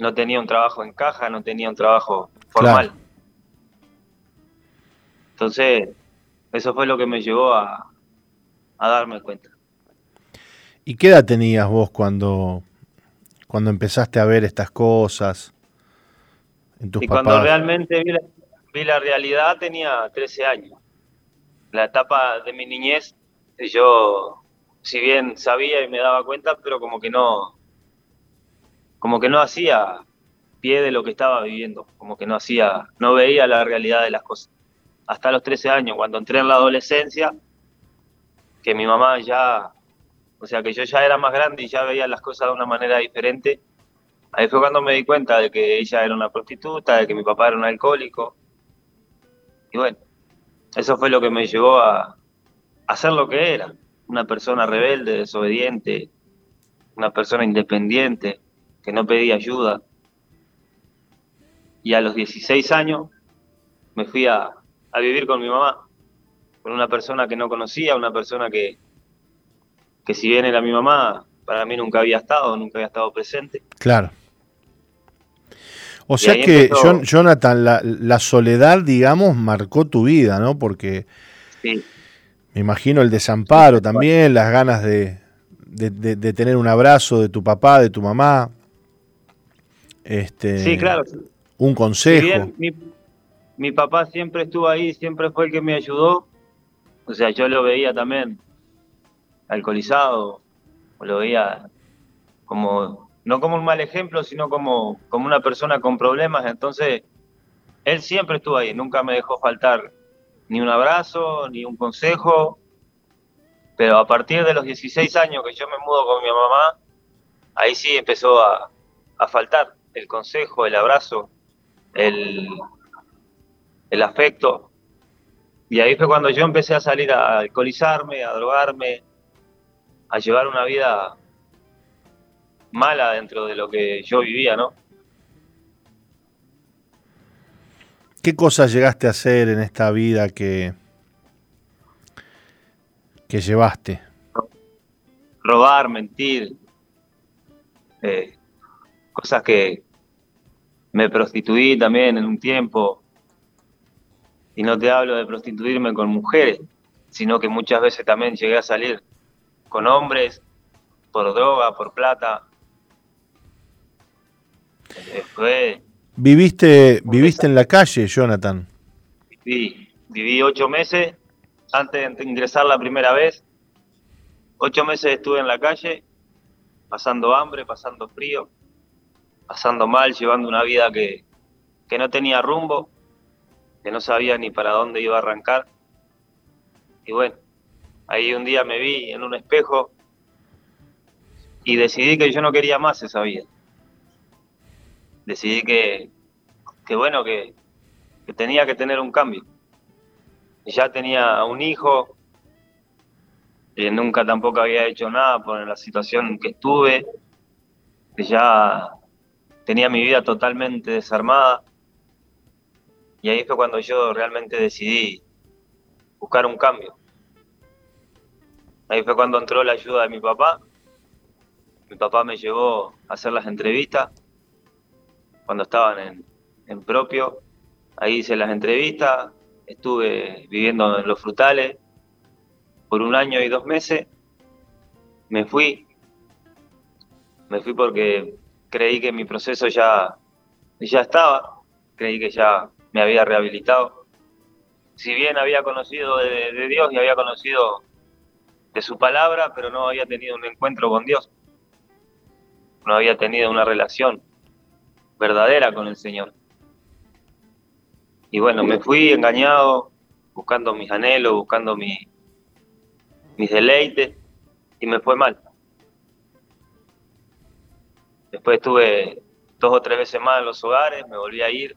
no tenía un trabajo en caja, no tenía un trabajo formal. Claro. Entonces, eso fue lo que me llevó a, a darme cuenta. ¿Y qué edad tenías vos cuando, cuando empezaste a ver estas cosas en tus Y papás? cuando realmente vi la, vi la realidad tenía 13 años. La etapa de mi niñez, yo, si bien sabía y me daba cuenta, pero como que no, como que no hacía pie de lo que estaba viviendo, como que no hacía, no veía la realidad de las cosas. Hasta los 13 años, cuando entré en la adolescencia, que mi mamá ya, o sea que yo ya era más grande y ya veía las cosas de una manera diferente, Ahí fue cuando me di cuenta de que ella era una prostituta, de que mi papá era un alcohólico. Y bueno, eso fue lo que me llevó a, ser lo que era. Una persona rebelde, desobediente, una persona independiente, que no pedía ayuda. Y a los 16 años me fui a, a vivir con mi mamá, con una persona que no conocía, una persona que, que si bien era mi mamá, para mí nunca había estado, nunca había estado presente. Claro. O sea que, empezó- Jonathan, la, la soledad, digamos, marcó tu vida, ¿no? Porque Sí, me imagino el desamparo también, las ganas de, de- de- de tener un abrazo de tu papá, de tu mamá. Este, sí claro. Un consejo. bien mi, mi papá siempre estuvo ahí, siempre fue el que me ayudó, o sea, yo lo veía también alcoholizado, o lo veía como, no como un mal ejemplo, sino como, como una persona con problemas, entonces él siempre estuvo ahí, nunca me dejó faltar ni un abrazo, ni un consejo, pero a partir de los 16 años que yo me mudo con mi mamá, ahí sí empezó a, a faltar el consejo, el abrazo, el, el afecto. Y ahí fue cuando yo empecé a salir a alcoholizarme, a drogarme, a llevar una vida mala dentro de lo que yo vivía, ¿no? ¿Qué cosas llegaste a hacer en esta vida que, que llevaste? Robar, mentir, eh, cosas que me prostituí también en un tiempo. Y no te hablo de prostituirme con mujeres, sino que muchas veces también llegué a salir con hombres por droga, por plata. Viviste, viviste en la calle, Jonathan. viví, viví ocho meses antes de ingresar la primera vez. Ocho meses estuve en la calle, pasando hambre, pasando frío, pasando mal, llevando una vida que, que no tenía rumbo, que no sabía ni para dónde iba a arrancar. Y bueno, ahí un día me vi en un espejo y decidí que yo no quería más esa vida. Decidí que, que bueno, que, que tenía que tener un cambio. Ya tenía un hijo, eh, nunca tampoco había hecho nada por la situación en que estuve, ya tenía mi vida totalmente desarmada. Y ahí fue cuando yo realmente decidí buscar un cambio. Ahí fue cuando entró la ayuda de mi papá. Mi papá me llevó a hacer las entrevistas cuando estaban en, en propio. Ahí hice las entrevistas, estuve viviendo en los frutales por un año y dos meses. Me fui. Me fui porque creí que mi proceso ya, ya estaba. Creí que ya me había rehabilitado. Si bien había conocido de, de Dios y había conocido de su palabra, pero no había tenido un encuentro con Dios. No había tenido una relación verdadera con el Señor. Y bueno, me fui engañado, buscando mis anhelos, buscando mi, mis deleites, y me fue mal. Después estuve dos o tres veces más en los hogares, me volví a ir.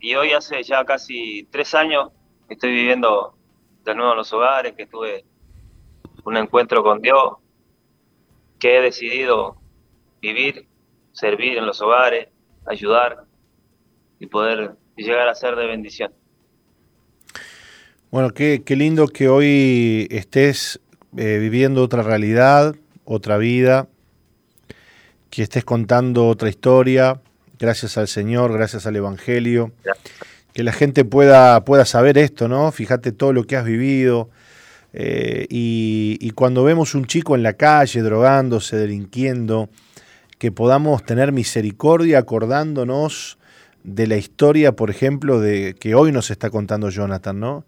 Y hoy hace ya casi tres años estoy viviendo de nuevo en los hogares, que tuve un encuentro con Dios, que he decidido vivir, servir en los hogares, ayudar y poder llegar a ser de bendición. Bueno, qué, qué lindo que hoy estés eh, viviendo otra realidad, otra vida, que estés contando otra historia, gracias al Señor, gracias al Evangelio, que la gente pueda, pueda saber esto, ¿no? Fíjate todo lo que has vivido. eh, y, y cuando vemos un chico en la calle drogándose, delinquiendo, que podamos tener misericordia acordándonos de la historia, por ejemplo, de que hoy nos está contando Jonathan, ¿no?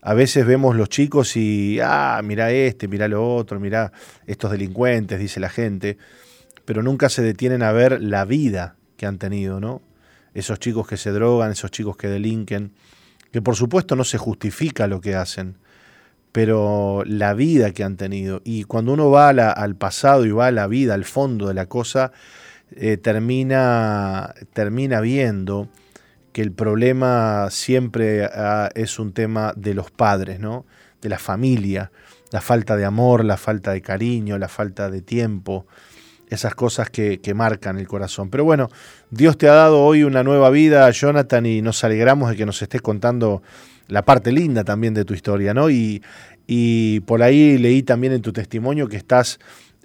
A veces vemos los chicos y, ah, mira este, mira lo otro, mira estos delincuentes, dice la gente, pero nunca se detienen a ver la vida que han tenido, ¿no? Esos chicos que se drogan, esos chicos que delinquen, que por supuesto no se justifica lo que hacen, pero la vida que han tenido. Y cuando uno va al pasado y va a la vida, al fondo de la cosa, eh, termina, termina viendo que el problema siempre ah, es un tema de los padres, ¿no? De la familia, la falta de amor, la falta de cariño, la falta de tiempo. esas cosas que, que marcan el corazón. Pero bueno, Dios te ha dado hoy una nueva vida, Jonathan, y nos alegramos de que nos estés contando la parte linda también de tu historia, ¿no? Y, y por ahí leí también en tu testimonio que estás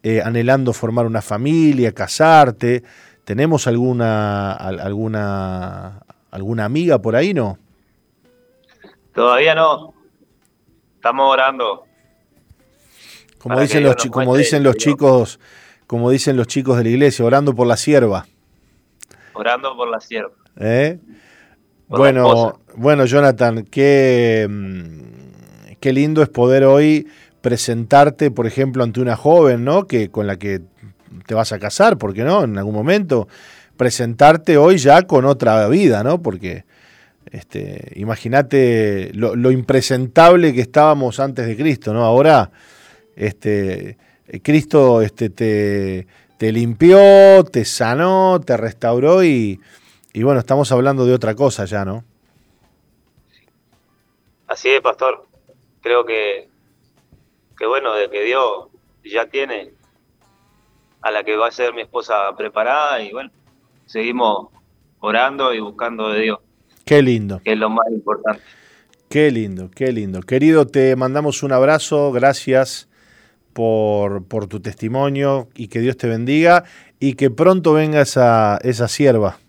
eh, anhelando formar una familia, casarte. ¿Tenemos alguna, al- alguna, alguna amiga por ahí, no? Todavía no. Estamos orando. Como dicen los, como dicen los chicos, como dicen los chicos de la iglesia, orando por la sierva. Orando por la sierva. ¿eh? Bueno, bueno, Jonathan, qué, mm, qué lindo es poder hoy presentarte, por ejemplo, ante una joven, ¿no? Que con la que te vas a casar, ¿por qué no? En algún momento presentarte hoy ya con otra vida, ¿no? Porque este, imagínate lo, lo impresentable que estábamos antes de Cristo, ¿no? Ahora, este, Cristo este, te, te limpió, te sanó, te restauró y, y bueno, estamos hablando de otra cosa ya, ¿no? Así es, pastor. Creo que, que bueno, de que Dios ya tiene a la que va a ser mi esposa preparada y bueno, seguimos orando y buscando de Dios, Qué lindo, que es lo más importante. qué lindo, qué lindo. Querido, te mandamos un abrazo, gracias por, por tu testimonio y que Dios te bendiga y que pronto venga esa, esa sierva.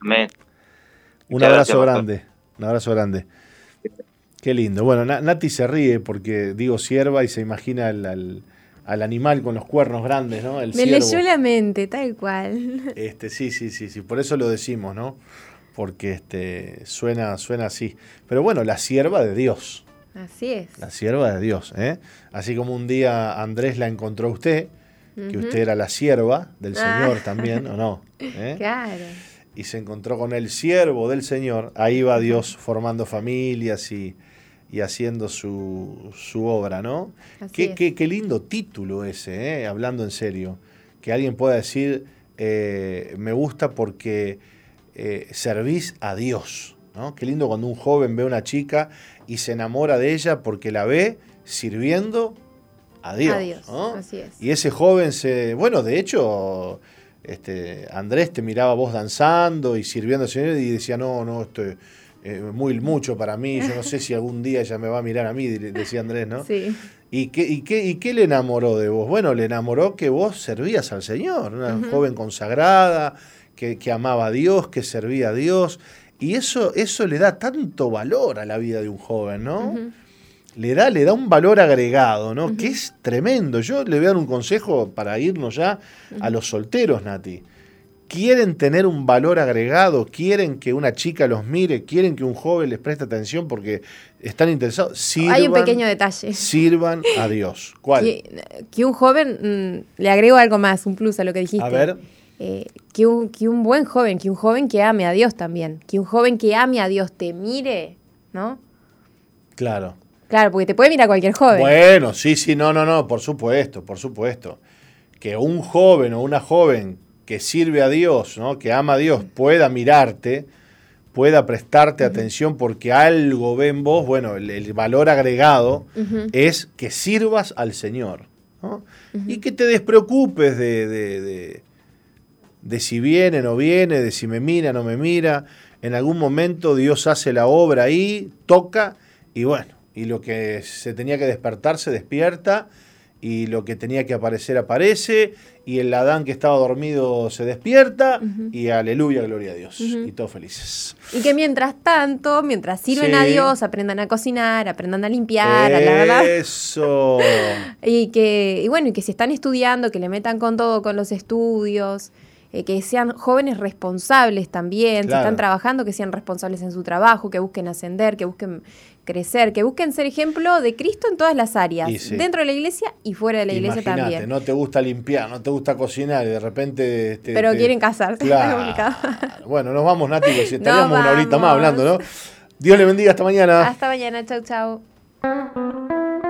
Amén. Un Muchas abrazo gracias, pastor. grande, un abrazo grande. Qué lindo. Bueno, Na- Nati se ríe porque digo sierva y se imagina al, al- al animal con los cuernos grandes, ¿no? El Me ciervo. leyó la mente, tal cual. Este, sí, sí, sí, sí. Por eso lo decimos, ¿no? Porque este, suena, suena así. Pero bueno, la sierva de Dios. Así es. La sierva de Dios, ¿eh? Así como un día Andrés la encontró a usted, que usted era la sierva del Ah. Señor también, ¿o no? ¿Eh? Claro. Y se encontró con el siervo del Señor, ahí va Dios formando familias y, y haciendo su, su obra, ¿no? Qué, qué- qué lindo título ese, ¿eh? hablando en serio. Que alguien pueda decir, eh, me gusta porque eh, servís a Dios. ¿no? Qué lindo cuando un joven ve a una chica y se enamora de ella porque la ve sirviendo a Dios. A Dios, ¿no? así es. Y ese joven se. Bueno, de hecho, este, Andrés te miraba vos danzando y sirviendo al Señor y decía, no, no, esto es eh, muy mucho para mí, yo no sé si algún día ella me va a mirar a mí, decía Andrés, ¿no? Sí. ¿Y qué, y, qué, ¿Y qué le enamoró de vos? Bueno, le enamoró que vos servías al Señor, una joven consagrada, que, que amaba a Dios, que servía a Dios. Y eso, eso le da tanto valor a la vida de un joven, ¿no? Le da, le da un valor agregado, ¿no? Que es tremendo. Yo le voy a dar un consejo para irnos ya a los solteros, Nati. Quieren tener un valor agregado, quieren que una chica los mire, quieren que un joven les preste atención porque están interesados. Sirvan, Hay un pequeño detalle. Sirvan a Dios. ¿Cuál? Que, que un joven, mm, le agrego algo más, un plus a lo que dijiste. A ver. Eh, que, un, que un buen joven, que un joven que ame a Dios también. Que un joven que ame a Dios te mire, ¿no? Claro. Claro, porque te puede mirar cualquier joven. Bueno, sí, sí, no, no, no, por supuesto, por supuesto. Que un joven o una joven que sirve a Dios, ¿no? que ama a Dios, pueda mirarte, pueda prestarte atención porque algo ve en vos, bueno, el, el valor agregado es que sirvas al Señor. ¿no? Y que te despreocupes de, de- de- de si viene o no viene, de si me mira o no me mira. En algún momento Dios hace la obra ahí, toca y bueno, y lo que se tenía que despertar se despierta y lo que tenía que aparecer aparece y el Adán que estaba dormido se despierta y aleluya, gloria a Dios. Ujú. Y todos felices. Y que mientras tanto, mientras sirven Sí. a Dios, aprendan a cocinar, aprendan a limpiar, a lavar. Eso. Y que, y bueno, y que si están estudiando, que le metan con todo, con los estudios, eh, que sean jóvenes responsables también, si Claro. están trabajando, que sean responsables en su trabajo, que busquen ascender, que busquen crecer, que busquen ser ejemplo de Cristo en todas las áreas, sí. dentro de la iglesia y fuera de la iglesia también. no te gusta limpiar, no te gusta cocinar y de repente... te- Pero te- quieren casarse. Claro. Bueno, nos vamos, Nati, si estaríamos una horita más hablando, ¿no? Dios le bendiga, hasta mañana. Hasta mañana, chau, chau.